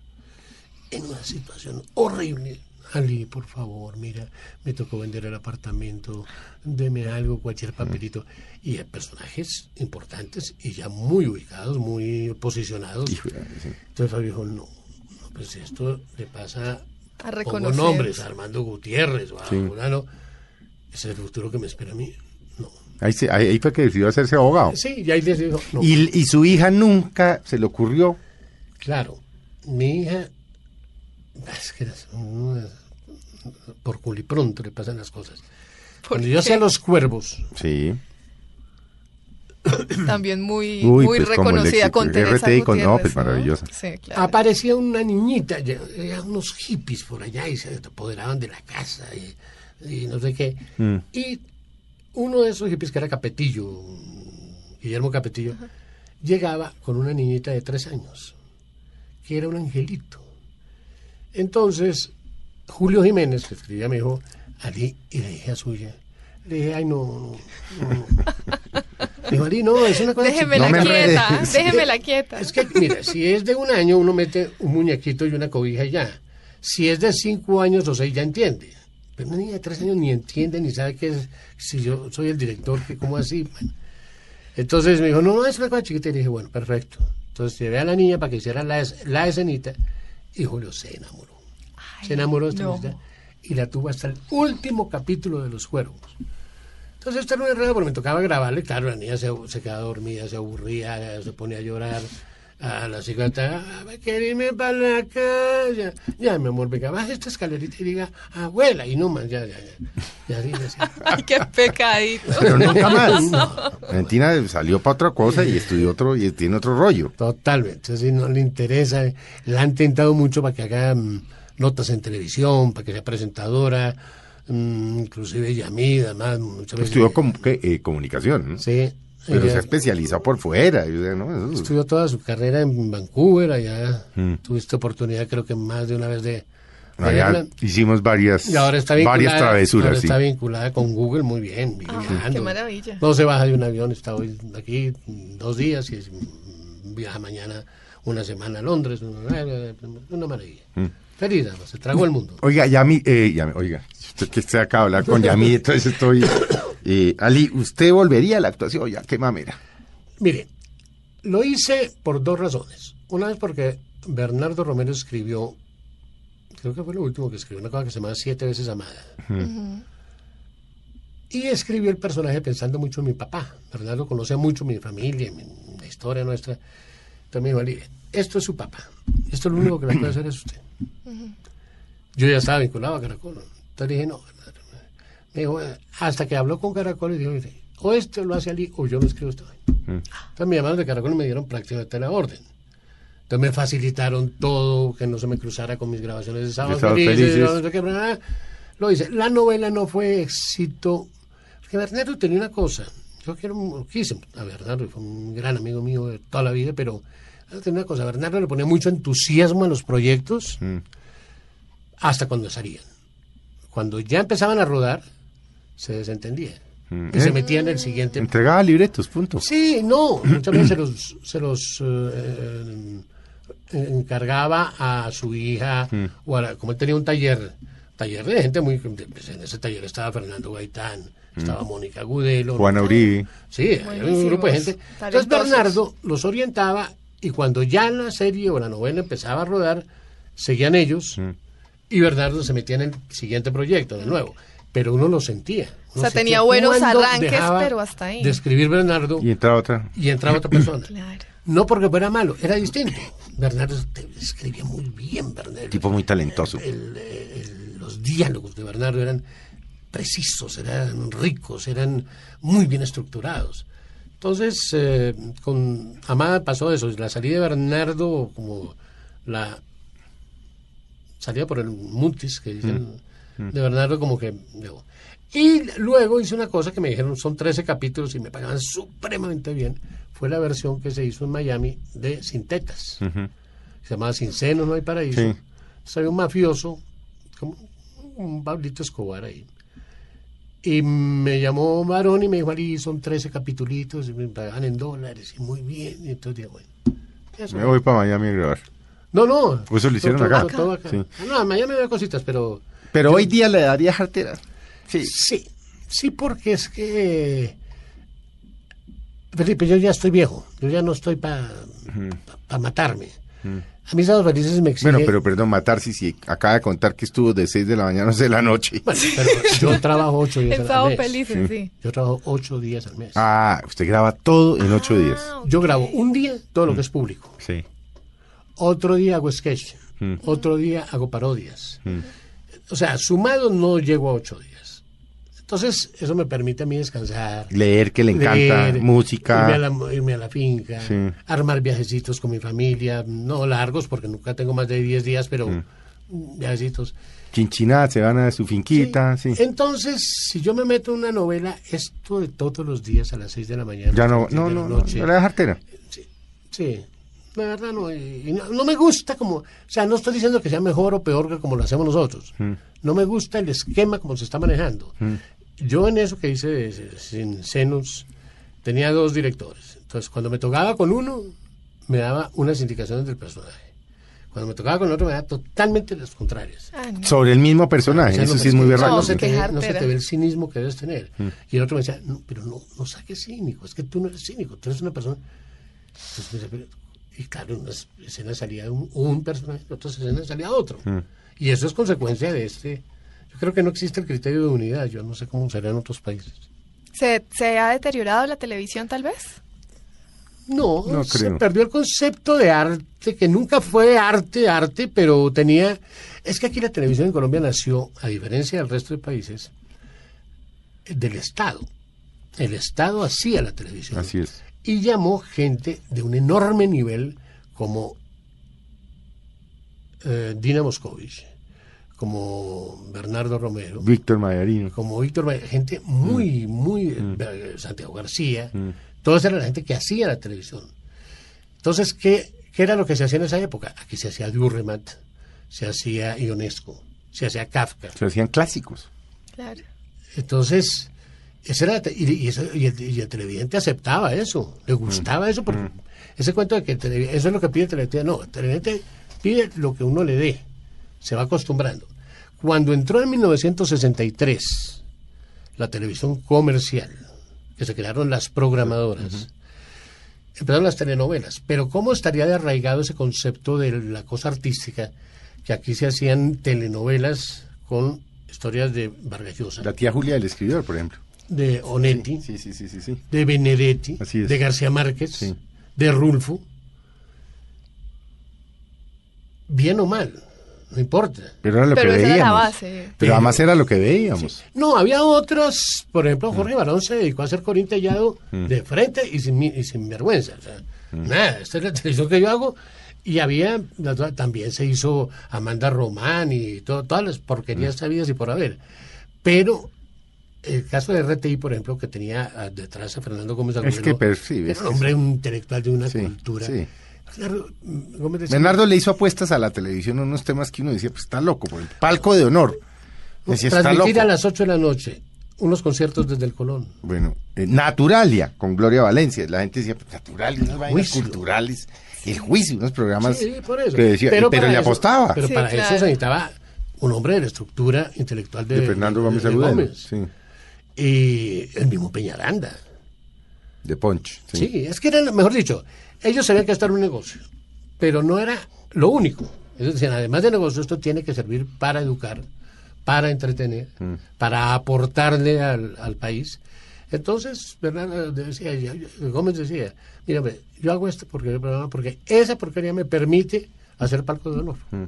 en una situación horrible. Ali, por favor, mira, me tocó vender el apartamento, deme algo, cualquier papelito. Y hay personajes importantes y ya muy ubicados, muy posicionados. Entonces Fabio dijo, no, no, pues esto le pasa A reconocer. nombres, a Armando Gutiérrez o a Sí. Ese es el futuro que me espera a mí. Ahí, se- ahí- ahí fue que decidió hacerse abogado. Sí, y ahí no. Y, y su hija nunca se le ocurrió. Claro, mi hija, es que las- por culipronto le pasan las cosas. ¿Por Cuando yo hacía Los Cuervos, Sí. También muy, Uy, muy pues, el reconocida con Teresa con- no, pues, maravillosa. Sí, claro. aparecía una niñita, ya- ya unos hippies por allá y se apoderaban de la casa y, y no sé qué. Mm. Y uno de esos hippies, que era Capetillo, Guillermo Capetillo, llegaba con una niñita de tres años, que era un angelito. Entonces, Julio Jiménez, que escribía, me dijo, Ali, y le dije a suya, le dije, ay, no, no, no. Me dijo, Ali, no, es una cosa Déjemela No me quieta, déjemela quieta. es que, mira, si es de un año, uno mete un muñequito y una cobija y ya. Si es de cinco años o seis, ya entiende. Pero una niña de tres años ni entiende, ni sabe qué es, si yo soy el director, que cómo así. Bueno. Entonces me dijo, no, no, es una cosa chiquita. Y dije, bueno, perfecto. Entonces llevé a la niña para que hiciera la, la escenita y Julio se enamoró. se enamoró de esta no. niñita. y la tuvo hasta el último capítulo de Los Cuervos. Entonces esto era un enredo porque me tocaba grabarle, claro, la niña se, se quedaba dormida, se aburría, se ponía a llorar. A la psicóloga, quiero irme para la casa. Ya, mi amor, venga, baja esta escalerita y diga, abuela, y no más, ya, ya, ya. ya, sí, ya, sí. Ay, qué pecadito. Pero nunca más. Valentina salió para otra cosa y estudió otro y tiene otro rollo. Totalmente, si no le interesa, la han tentado mucho para que haga mm, notas en televisión, para que sea presentadora, mm, inclusive Yamida, además, muchas veces. Estudió com- eh, comunicación, ¿no? Sí. Pero ella se ha especializado por fuera. ¿no? Estudió toda su carrera en Vancouver, allá Mm. tuviste oportunidad creo que más de una vez de, de allá verla. hicimos varias, Y ahora está varias travesuras. ahora sí. está vinculada con Google muy bien. Ah, qué maravilla. No se baja de un avión, está hoy aquí dos días y es- mm, viaja mañana una semana a Londres. Una, una maravilla. Mm. Feliz, se tragó el mundo. Oiga, Yami, eh, Yami, oiga, usted que se acaba de hablar con Yami, entonces estoy... Eh, Ali, ¿usted volvería a la actuación? Ya, qué mamera. Mire, lo hice por dos razones. Una vez porque Bernardo Romero escribió, creo que fue lo último que escribió, una cosa que se llama Siete veces amada. Y escribió el personaje pensando mucho en mi papá. Bernardo conocía mucho mi familia, mi, la historia nuestra. Dijo, Ali, esto es su papá. Esto es lo único que le puede hacer es usted. Yo ya estaba vinculado a Caracol. Entonces dije, no. Bernardo. Me dijo, hasta que habló con Caracol y dijo, "Mire, o esto lo hace Ali o yo lo escribo esta vaina". Entonces me llamaron de Caracol y me dieron prácticamente la orden. Entonces me facilitaron todo, que no se me cruzara con mis grabaciones de sábado felices, no. Lo hice. La novela no fue éxito. Porque Bernardo tenía una cosa. Yo quiero, quise a Bernardo, fue un gran amigo mío de toda la vida, pero tenía una cosa. Bernardo le ponía mucho entusiasmo a los proyectos hasta cuando salían. Cuando ya empezaban a rodar, se desentendía. Y se metía en el siguiente Entregaba libretos, punto. Sí, no, muchas veces se los, se los eh, eh, encargaba a su hija, o a la- como él tenía un taller, taller de gente muy... pues, en ese taller estaba Fernando Gaitán, estaba Mónica Gudelo. Juana Uribe. Sí, había un grupo de gente. Entonces. Bernardo los orientaba y cuando ya la serie o la novela empezaba a rodar, seguían ellos y Bernardo se metía en el siguiente proyecto de nuevo. Pero uno lo sentía. O sea, sentía tenía buenos arranques, pero hasta ahí. De escribir Bernardo Y entraba otra. y entraba otra persona. Claro. No porque fuera malo, era distinto. Bernardo te- escribía muy bien, Bernardo. Tipo muy talentoso. El- el- los diálogos de Bernardo eran precisos, eran ricos, eran muy bien estructurados. Entonces, eh, con Amada pasó eso, la salida de Bernardo como la salida por el mutis que dicen de Bernardo como que digo, y luego hice una cosa que me dijeron son 13 capítulos y me pagaban supremamente bien fue la versión que se hizo en Miami de Sin Tetas se llamaba Sin Seno No Hay Paraíso Sí. Había un mafioso como un Pablito Escobar ahí y me llamó Marón y me dijo, Ali, son 13 capitulitos y me pagan en dólares y muy bien. Y entonces dije, bueno. eso. Me voy para Miami a grabar. No, no. Pues eso lo hicieron todo- acá. todo- todo acá. Sí. No, en Miami había cositas, pero Pero hoy día le daría jartera. Sí. sí, sí, porque es que. Felipe, yo ya estoy viejo. Yo ya no estoy para matarme. A mí Sábados Felices me exige. Bueno, pero perdón, matar si, si acaba de contar que estuvo de 6 de la mañana a 11 de la noche. Bueno, pero yo trabajo ocho días El al mes. felices, sí. Yo trabajo ocho días al mes. Ah, usted graba todo en 8 días. Ah, Yo grabo un día todo lo que es público. Sí. Otro día hago sketch. Otro día hago parodias. O sea, sumado no llego a ocho días. Entonces, eso me permite a mí descansar. Leer que le encanta, leer, música. Irme a, la, irme a la finca, Sí. armar viajecitos con mi familia, no largos porque nunca tengo más de 10 días, pero Mm. viajecitos. Chinchiná, se van a su finquita, sí. Entonces, si yo me meto en una novela, esto de todos los días a las 6 de la mañana. Ya no, seis no, la no, no, noche, no le da jartera. Sí, la verdad no, y y no, no me gusta como, o sea, no estoy diciendo que sea mejor o peor que como lo hacemos nosotros. No me gusta el esquema como se está manejando. Yo en eso que hice de- de- sin senos tenía dos directores. Entonces, cuando me tocaba con uno, me daba unas indicaciones del personaje. Cuando me tocaba con el otro, me daba totalmente las contrarias. Ah, no. Sobre el mismo personaje, O sea, eso no, sí es muy berraco. No, se te, ve- no se te ve el cinismo que debes tener. Y el otro me decía, no, pero no, no saques cínico, es que tú no eres cínico, tú eres una persona. Entonces, me decía, pero- y claro, en unas escenas salía un, un personaje, en otras escenas salía otro. Y eso es consecuencia de este Yo creo que no existe el criterio de unidad, yo no sé cómo será en otros países. ¿Se, ¿Se ha deteriorado la televisión tal vez? No, No se creo. perdió el concepto de arte, que nunca fue arte, arte, pero tenía... Es que aquí la televisión en Colombia nació, a diferencia del resto de países, del Estado. El Estado hacía la televisión. Así es. Y llamó gente de un enorme nivel como eh, Dina Moscovich, como Bernardo Romero, Víctor Mayarino. como Víctor Valle, gente muy, muy, eh, Santiago García, todos eran la gente que hacía la televisión. Entonces, ¿qué, ¿qué era lo que se hacía en esa época? Aquí se hacía Durremat, se hacía Ionesco, se hacía Kafka. Se hacían clásicos. Claro. Entonces, ese era, y, y eso- y el, y el televidente aceptaba eso, le gustaba eso, porque ese cuento de que eso es lo que pide el televidente, no, el televidente pide lo que uno le dé, se va acostumbrando. Cuando entró en 1963 la televisión comercial, que se crearon las programadoras, empezaron las telenovelas, pero ¿cómo estaría de arraigado ese concepto de la cosa artística? Que aquí se hacían telenovelas con historias de Vargas Llosa, La tía Julia del escritor, por ejemplo. De Onetti, Sí, sí, sí, sí, sí. de Benedetti, Así es. de García Márquez, Sí. de Rulfo. Bien o mal, no importa. Pero era lo Pero que veíamos. era la base. Pero además era lo que veíamos. No, había otras, por ejemplo, Jorge Barón se dedicó a hacer Corín Tellado de frente y sin, y sin vergüenza. O sea, nada, esta es la televisión que yo hago. Y había, también se hizo Amanda Román y to- todas las porquerías sabidas y por haber. Pero el caso de RTI, por ejemplo, que tenía ah, detrás a Fernando Gómez Agudelo, que percibe, era es un que hombre un intelectual de una Sí, cultura. sí. Bernardo le hizo apuestas a la televisión en unos temas que uno decía, pues está loco, por el palco de honor. Decía, está transmitir loco. a las 8 de la noche unos conciertos desde el Colón. Bueno, eh, Naturalia, con Gloria Valencia. La gente decía, pues Naturalia, unas vainas Juicio. culturales. El juicio, unos programas Sí, por eso. que decía, pero, le eso- apostaba. Pero Sí, para eso se necesitaba un hombre de la estructura intelectual de, de Fernando Gómez de Agudelo. Gómez. Sí, Y el mismo Peñaranda. de Punch. Sí. Sí. es que era, mejor dicho, ellos sabían que esto era un negocio, pero no era lo único. Ellos decían, además de negocio, esto tiene que servir para educar, para entretener, Mm. para aportarle al, al país. Entonces, Bernardo decía, Gómez decía, mira, hombre, yo hago esto porque, porque esa porquería me permite hacer palco de honor. Mm.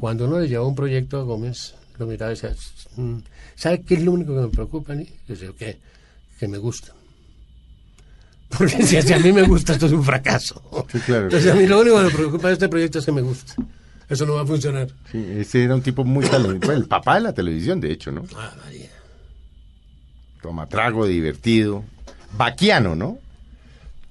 Cuando uno le lleva un proyecto a Gómez, lo miraba y decía, "Mm, ¿sabe qué es lo único que me preocupa? Yo decía, ¿qué? Que me gusta. Porque si, si a mí me gusta, esto es un fracaso. Sí, claro. Entonces a mí lo único que me preocupa de este proyecto es que me gusta. Eso no va a funcionar. Sí, ese era un tipo muy talentoso. el papá de la televisión, de hecho, ¿no? Ah, María. Toma trago, divertido. Vaquiano, ¿no?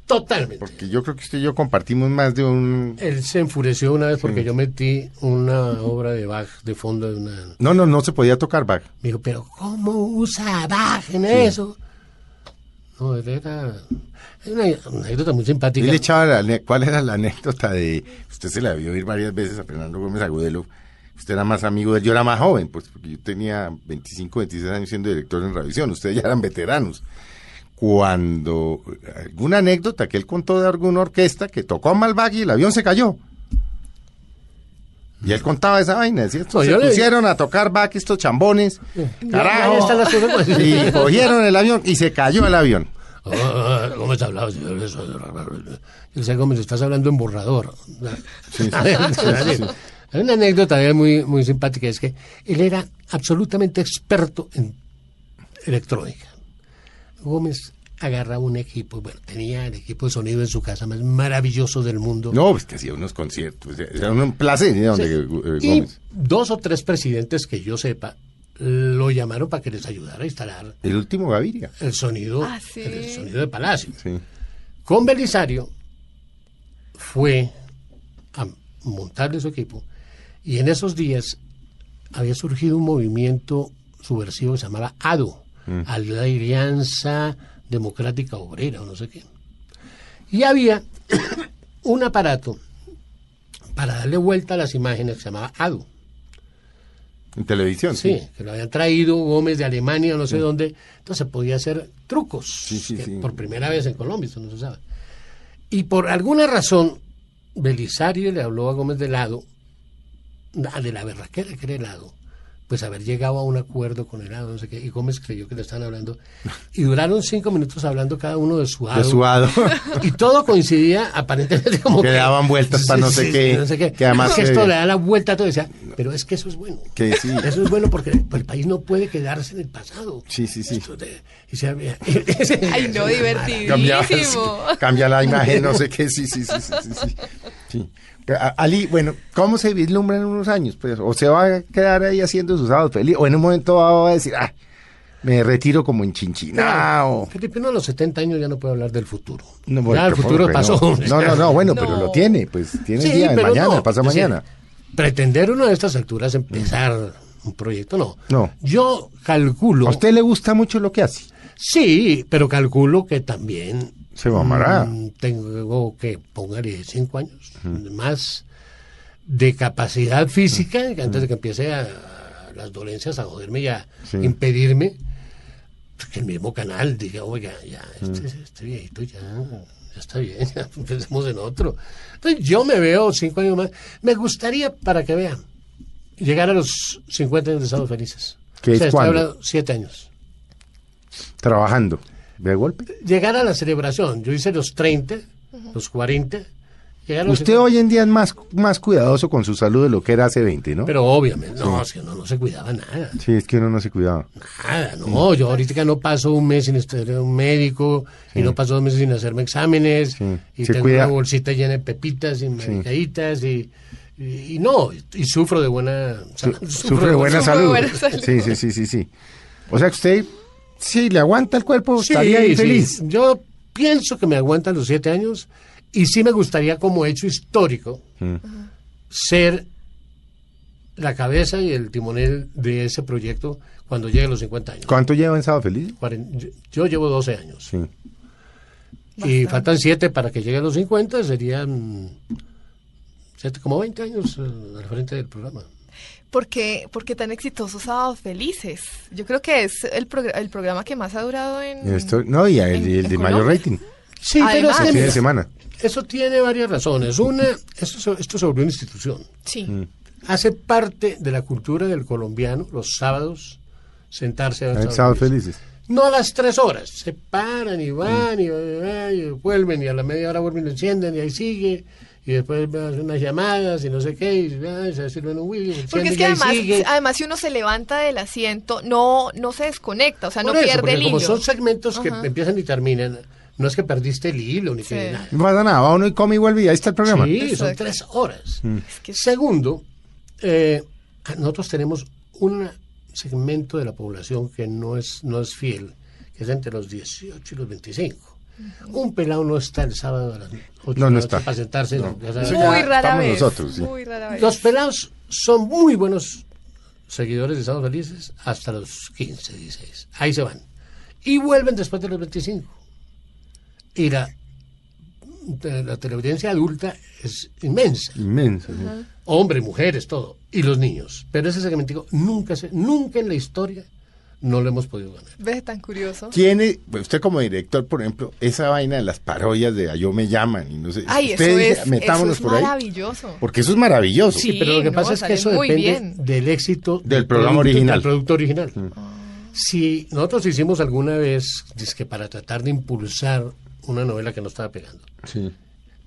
Totalmente. Porque yo creo que usted y yo compartimos más de un... Él se enfureció una vez porque yo metí una obra de Bach de fondo de una... No, no, no se podía tocar Bach. Me dijo, pero ¿cómo usa Bach en eso? No, era... Es una anécdota muy Y simpática. le echaba la ¿Cuál era la anécdota de... Usted se la vio oír varias veces a Fernando Gómez Agudelo. Usted era más amigo de él. Yo era más joven, pues, porque yo tenía 25, 26 años siendo director en Revisión. Ustedes ya eran veteranos. Cuando... Alguna anécdota que él contó de alguna orquesta que tocó mal Bach y el avión se cayó. Y él contaba esa vaina, decía, No, se le- pusieron a tocar Bach estos chambones, carajo, Ahí están las cosas. y cogieron el avión y se cayó el avión. Ah, Gómez hablaba señor, eso. Yo decía, Gómez, estás hablando en borrador. Hay una anécdota de él muy, muy simpática, es que él era absolutamente experto en electrónica. Gómez agarraba un equipo, bueno, tenía el equipo de sonido en su casa más maravilloso del mundo. No, pues que hacía unos conciertos, era un placer donde eh, y Gómez. dos o tres presidentes que yo sepa lo llamaron para que les ayudara a instalar El último Gaviria. el sonido, Ah, sí. el sonido de Palacio. Sí. Con Belisario fue a montarle su equipo y en esos días había surgido un movimiento subversivo que se llamaba ADO, Alianza Democrática Obrera o no sé qué. Y había un aparato para darle vuelta a las imágenes que se llamaba ADO. En televisión, Sí, sí. que lo habían traído Gómez de Alemania, no sé dónde. Entonces podía hacer trucos. Sí, sí, que sí. Por primera vez en Colombia, eso no se sabe. Y por alguna razón, Belisario le habló a Gómez de lado, de la berraquera que era helado, pues haber llegado a un acuerdo con el no sé qué, y Gómez creyó que le estaban hablando, y duraron cinco minutos hablando cada uno de su hado. De su hado. Y todo coincidía aparentemente como Que daban vueltas para no sé qué, no sé qué. que además que que- esto le da la vuelta a todo, decía, pero es que eso es bueno. Que sí. Eso es bueno porque el país no puede quedarse en el pasado. Sí, sí, sí. Esto de- y se- Ay, no, Cambia, divertidísimo. cambia la imagen, no sé qué, sí, sí, sí, sí, sí, Ali, bueno, ¿cómo se vislumbra en unos años? Pues, o se va a quedar ahí haciendo sus sábados feliz, o en un momento va a decir, ah, me retiro como en Chinchina, o... Felipe, uno a los 70 años ya no puede hablar del futuro. No, ya el futuro pasó. No, no, no, bueno, pero lo tiene, pues tiene el Sí, día mañana, no. pasa decir, mañana. Pretender uno de estas alturas empezar un proyecto, no. No. Yo calculo. ¿A usted le gusta mucho lo que hace? Sí, pero calculo que también. Se mamará. mm, tengo que, póngale cinco años más de capacidad física, que antes de que empiece a, las dolencias a joderme y a Sí. impedirme, que el mismo canal diga, oiga, ya, este, este viejito ya, ya está bien, ya empecemos en otro. Entonces yo me veo cinco años más. Me gustaría, para que vean, llegar a los 50 años de Estados Felices. ¿Qué es estoy hablando siete años. Trabajando. ¿De golpe? llegar a la celebración. Yo hice los 30, los 40. llegar a los Usted 50. hoy en día es más, más cuidadoso con su salud de lo que era hace 20, ¿no? Pero obviamente, no, es que no, no se cuidaba nada. Sí, es que uno no se cuidaba. Nada, no. Yo ahorita no paso un mes sin estar en un médico y no paso dos meses sin hacerme exámenes Sí. y Se tengo cuida. una bolsita llena de pepitas y medicaditas y, y, y no, y, sufro de buena Su- sufro de buena salud. buena salud. Sí, sí, sí, sí, sí. O sea que usted, sí, le aguanta el cuerpo, Sí, estaría ahí sí. feliz. Yo pienso que me aguantan los siete años y sí me gustaría como hecho histórico Mm. ser la cabeza y el timonel de ese proyecto cuando llegue a los 50 años. ¿Cuánto lleva en Sábado Feliz? Cuaren- yo- Yo llevo 12 años Sí. y faltan 7 para que llegue a los 50, serían 7, como 20 años eh, al frente del programa. ¿Por qué, por qué tan exitosos Sábados Felices? Yo creo que es el, progr- el programa que más ha durado en... Esto- no, y el, en- y el en de mayor rating. Sí, pero Además- es que Fin de mira, semana. eso tiene varias razones. Una, esto, se- esto se volvió una institución. Sí. Mm. hace parte de la cultura del colombiano los sábados sentarse a ver En Sábado Sábado Feliz. Felices. No a las tres horas, se paran y van y, van y vuelven y a la media hora vuelven y encienden y ahí sigue y después hacen unas llamadas y no sé qué y ah, se sirven un whisky, Porque es que además, sigue. además si uno se levanta del asiento, no, no se desconecta, o sea, Por no eso, pierde porque el como hilo. son segmentos que empiezan y terminan, no es que perdiste el hilo ni que Sí. nada. No pasa nada, va uno y come y vuelve y ahí está el programa. Sí, son tres horas. Es que- Segundo, eh, nosotros tenemos un segmento de la población que no es, no es fiel, que es entre los 18 y los 25. Un pelado no está el sábado a las 8 No, no está. para sentarse. No. ya sabes. Eso ya Muy rara vez. nosotros, sí. Muy rara vez. Los pelados son muy buenos seguidores de Sábados Felices hasta los 15, 16. Ahí se van. Y vuelven después de los 25. Y la, la teleaudiencia adulta es inmensa. Inmenso. sí. Hombres, mujeres, todo. Y los niños. Pero ese segmentico nunca, se, nunca en la historia no lo hemos podido ganar. ¿Ves? Tan curioso. Tiene, pues, usted como director, por ejemplo, esa vaina de las parodias de A Yo Me Llaman y no sé. Ay, usted eso dice, es, metámonos eso es por ahí. maravilloso. Porque eso es maravilloso. Sí, Sí, pero lo que no, pasa es que eso depende bien. del éxito Del programa producto- original. Del producto original. Mm. Si nosotros hicimos alguna vez, que para tratar de impulsar una novela que no estaba pegando, Sí.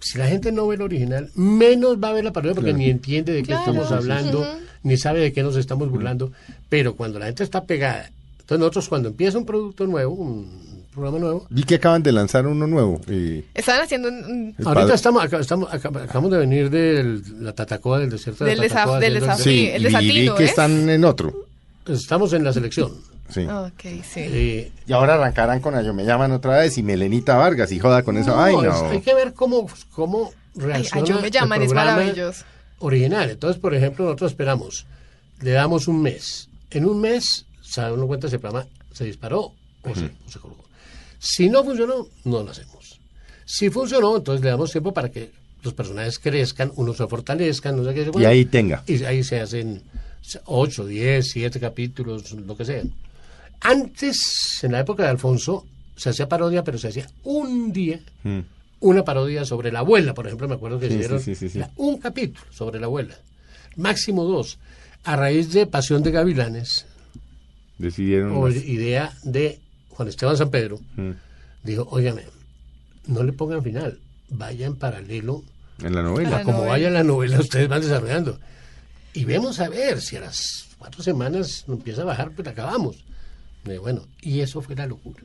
si la gente no ve el original, menos va a ver la parodia porque ni entiende de qué Claro. estamos hablando, ni sabe de qué nos estamos burlando. Pero cuando la gente está pegada, entonces nosotros cuando empieza un producto nuevo, un programa nuevo, Vi que acaban de lanzar uno nuevo. y Estaban haciendo un- ahorita padre- estamos, acá- estamos acá- acabamos de venir de la Tatacoa del desierto de Del la Tatacoa. del haciendo el- desaf- Sí, el y vi desatino, que ¿es? están en otro. Estamos en la selección. Sí. Ok, sí. Eh, Y ahora arrancarán con A Yo Me Llaman otra vez y Melenita Vargas y joda con esa No, vaina. es- o- hay que ver cómo, cómo Ay, reacciona ay, yo me llaman, el es maravilloso. original. Entonces, por ejemplo, nosotros esperamos, le damos un mes. En un mes, sabe uno cuenta si el programa se disparó o, se, o se colgó. Si no funcionó, no lo hacemos. Si funcionó, entonces le damos tiempo para que los personajes crezcan, unos se fortalezcan, no sé qué. Y ahí tenga. Y ahí se hacen 8, 10, 7 capítulos, lo que sea. Antes, en la época de Alfonso, se hacía parodia, pero se hacía un día Mm. una parodia sobre la abuela, por ejemplo, me acuerdo que Sí, hicieron sí, sí, sí, sí. la- un capítulo sobre la abuela, máximo dos. A raíz de Pasión de Gavilanes, Decidieron. o idea de Juan Esteban San Pedro, Mm. dijo, óigame, no le pongan final, vaya en paralelo, En la A novela. la como novela. vaya la novela, ustedes van desarrollando. Y vemos a ver si a las cuatro semanas no empieza a bajar, pues acabamos. Y bueno, y eso fue la locura.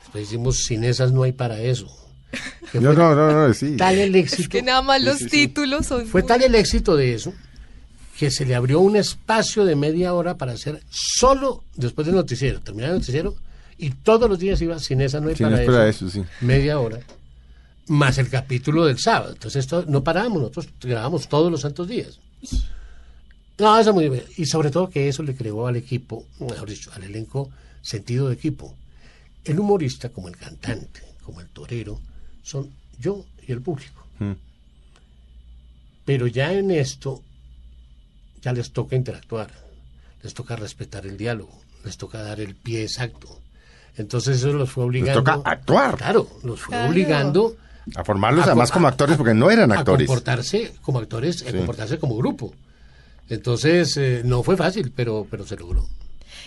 Después hicimos, sin esas no hay para eso. No, no, no, no, sí. tal el éxito. Es que nada más los títulos son... Fue tal el éxito de eso que se le abrió un espacio de media hora para hacer solo después del noticiero, terminar el noticiero, y todos los días iba sin esa no hay para, es para eso, eso, sí. media hora, más el capítulo del sábado. Entonces esto no parábamos, nosotros grabamos todos los santos días. No, eso muy bien. Y sobre todo que eso le creó al equipo, mejor dicho, al elenco, sentido de equipo. El humorista, como el cantante, como el torero, son yo y el público. Mm. Pero ya en esto, ya les toca interactuar, les toca respetar el diálogo, les toca dar el pie exacto. Entonces eso los fue obligando. toca actuar. Claro, los fue Claro. obligando A formarlos a además co- como a- actores porque no eran a actores. comportarse como actores, a comportarse como grupo. Entonces eh, no fue fácil, pero, pero se logró.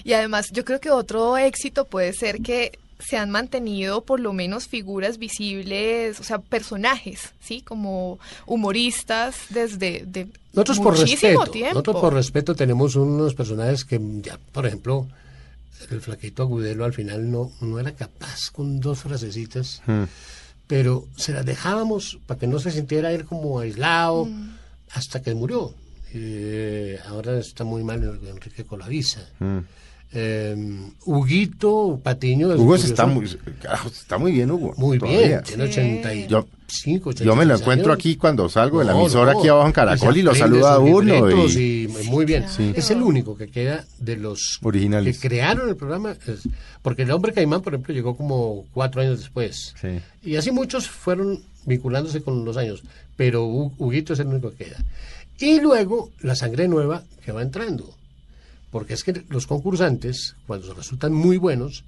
Y además, yo creo que otro éxito puede ser que se han mantenido por lo menos figuras visibles, o sea, personajes, ¿sí? Como humoristas desde de Nosotros por muchísimo respeto, tiempo. nosotros por respeto tenemos unos personajes que ya, por ejemplo, el flaquito agudelo al final no, no era capaz con dos frasecitas, Mm. pero se las dejábamos para que no se sintiera él como aislado Mm. hasta que murió. Eh, ahora está muy mal Enrique Colavisa. Mm. Eh, Huguito Patiño. es Hugo está muy, carajo, está muy bien, Hugo. muy todavía. bien, tiene Sí. 85, Yo, yo me lo 86 encuentro años. aquí cuando salgo de la emisora no, aquí abajo en Caracol y lo saluda a uno. Y, y muy bien. Sí. Es el único que queda de los Originales. que crearon el programa. es- porque el hombre Caimán, por ejemplo, llegó como cuatro años después. Sí. Y así muchos fueron vinculándose con los años. Pero Hu- Huguito es el único que queda. Y luego la sangre nueva que va entrando. Porque es que los concursantes, cuando resultan muy buenos,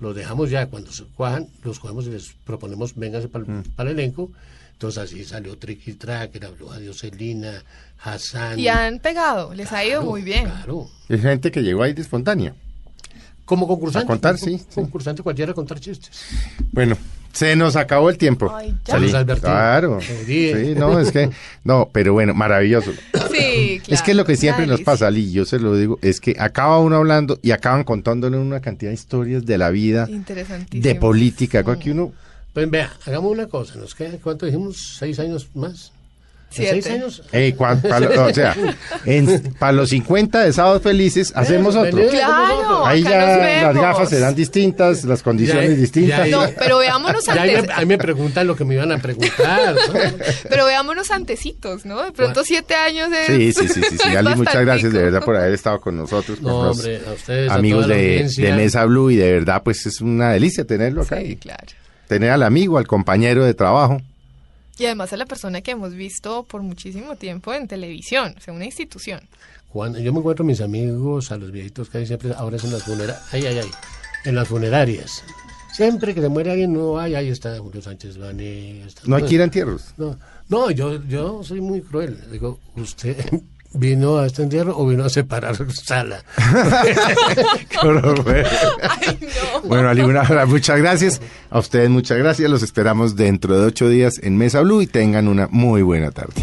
los dejamos ya, cuando se cuajan, los cogemos y les proponemos, vénganse para Mm. el elenco. Entonces así salió Tricky Tracker, habló a Dioselina, Hassan. Y han pegado, les ha ido muy bien. Claro. Es gente que llegó ahí de espontánea. Como concursante. A contar, sí. Concursante cualquiera a contar chistes. Bueno, se nos acabó el tiempo. Ay, ya. Saludos, Albertino. Claro. Sí, no, es que, no, pero bueno, maravilloso. Sí, Es que lo que siempre claro. nos pasa, Ali, yo se lo digo, es que acaba uno hablando y acaban contándole una cantidad de historias de la vida, Interesantísimo. de política, cosa que uno, Pues vea, hagamos una cosa. ¿Nos queda, cuánto dijimos? ¿Seis años más? ¿En Siete. ¿Seis años? cuan- pa lo- o sea, para los 50 de Sábados Felices hacemos otro. Claro, Ahí ya las gafas serán distintas, las condiciones Ya, distintas. ya, No, pero veámonos Ya ahí, antes. me, ahí me preguntan lo que me iban a preguntar. ¿no? Pero veámonos antecitos, ¿no? De pronto siete años es... Sí, sí, sí, sí, sí. Ali, muchas gracias de verdad por haber estado con nosotros, No, hombre, a ustedes, a amigos de, de Mesa Blue y de verdad pues es una delicia tenerlo acá. Sí, claro. Tener al amigo, al compañero de trabajo. Y además a la persona que hemos visto por muchísimo tiempo en televisión, o sea, una institución. Cuando yo me encuentro a mis amigos, a los viejitos que hay siempre, ahora es en las funerarias, ay, ay, ay, en las funerarias. Siempre que se muere alguien, no, ay, ahí está Julio Sánchez Vané. está- No hay que ir a entierros. No, no yo, yo soy muy cruel. Digo, ¿usted vino a este entierro o vino a separar sala? Qué horror, güey. Ay, no. Bueno, muchas gracias. A ustedes muchas gracias. Los esperamos dentro de ocho días en Mesa Blue y tengan una muy buena tarde.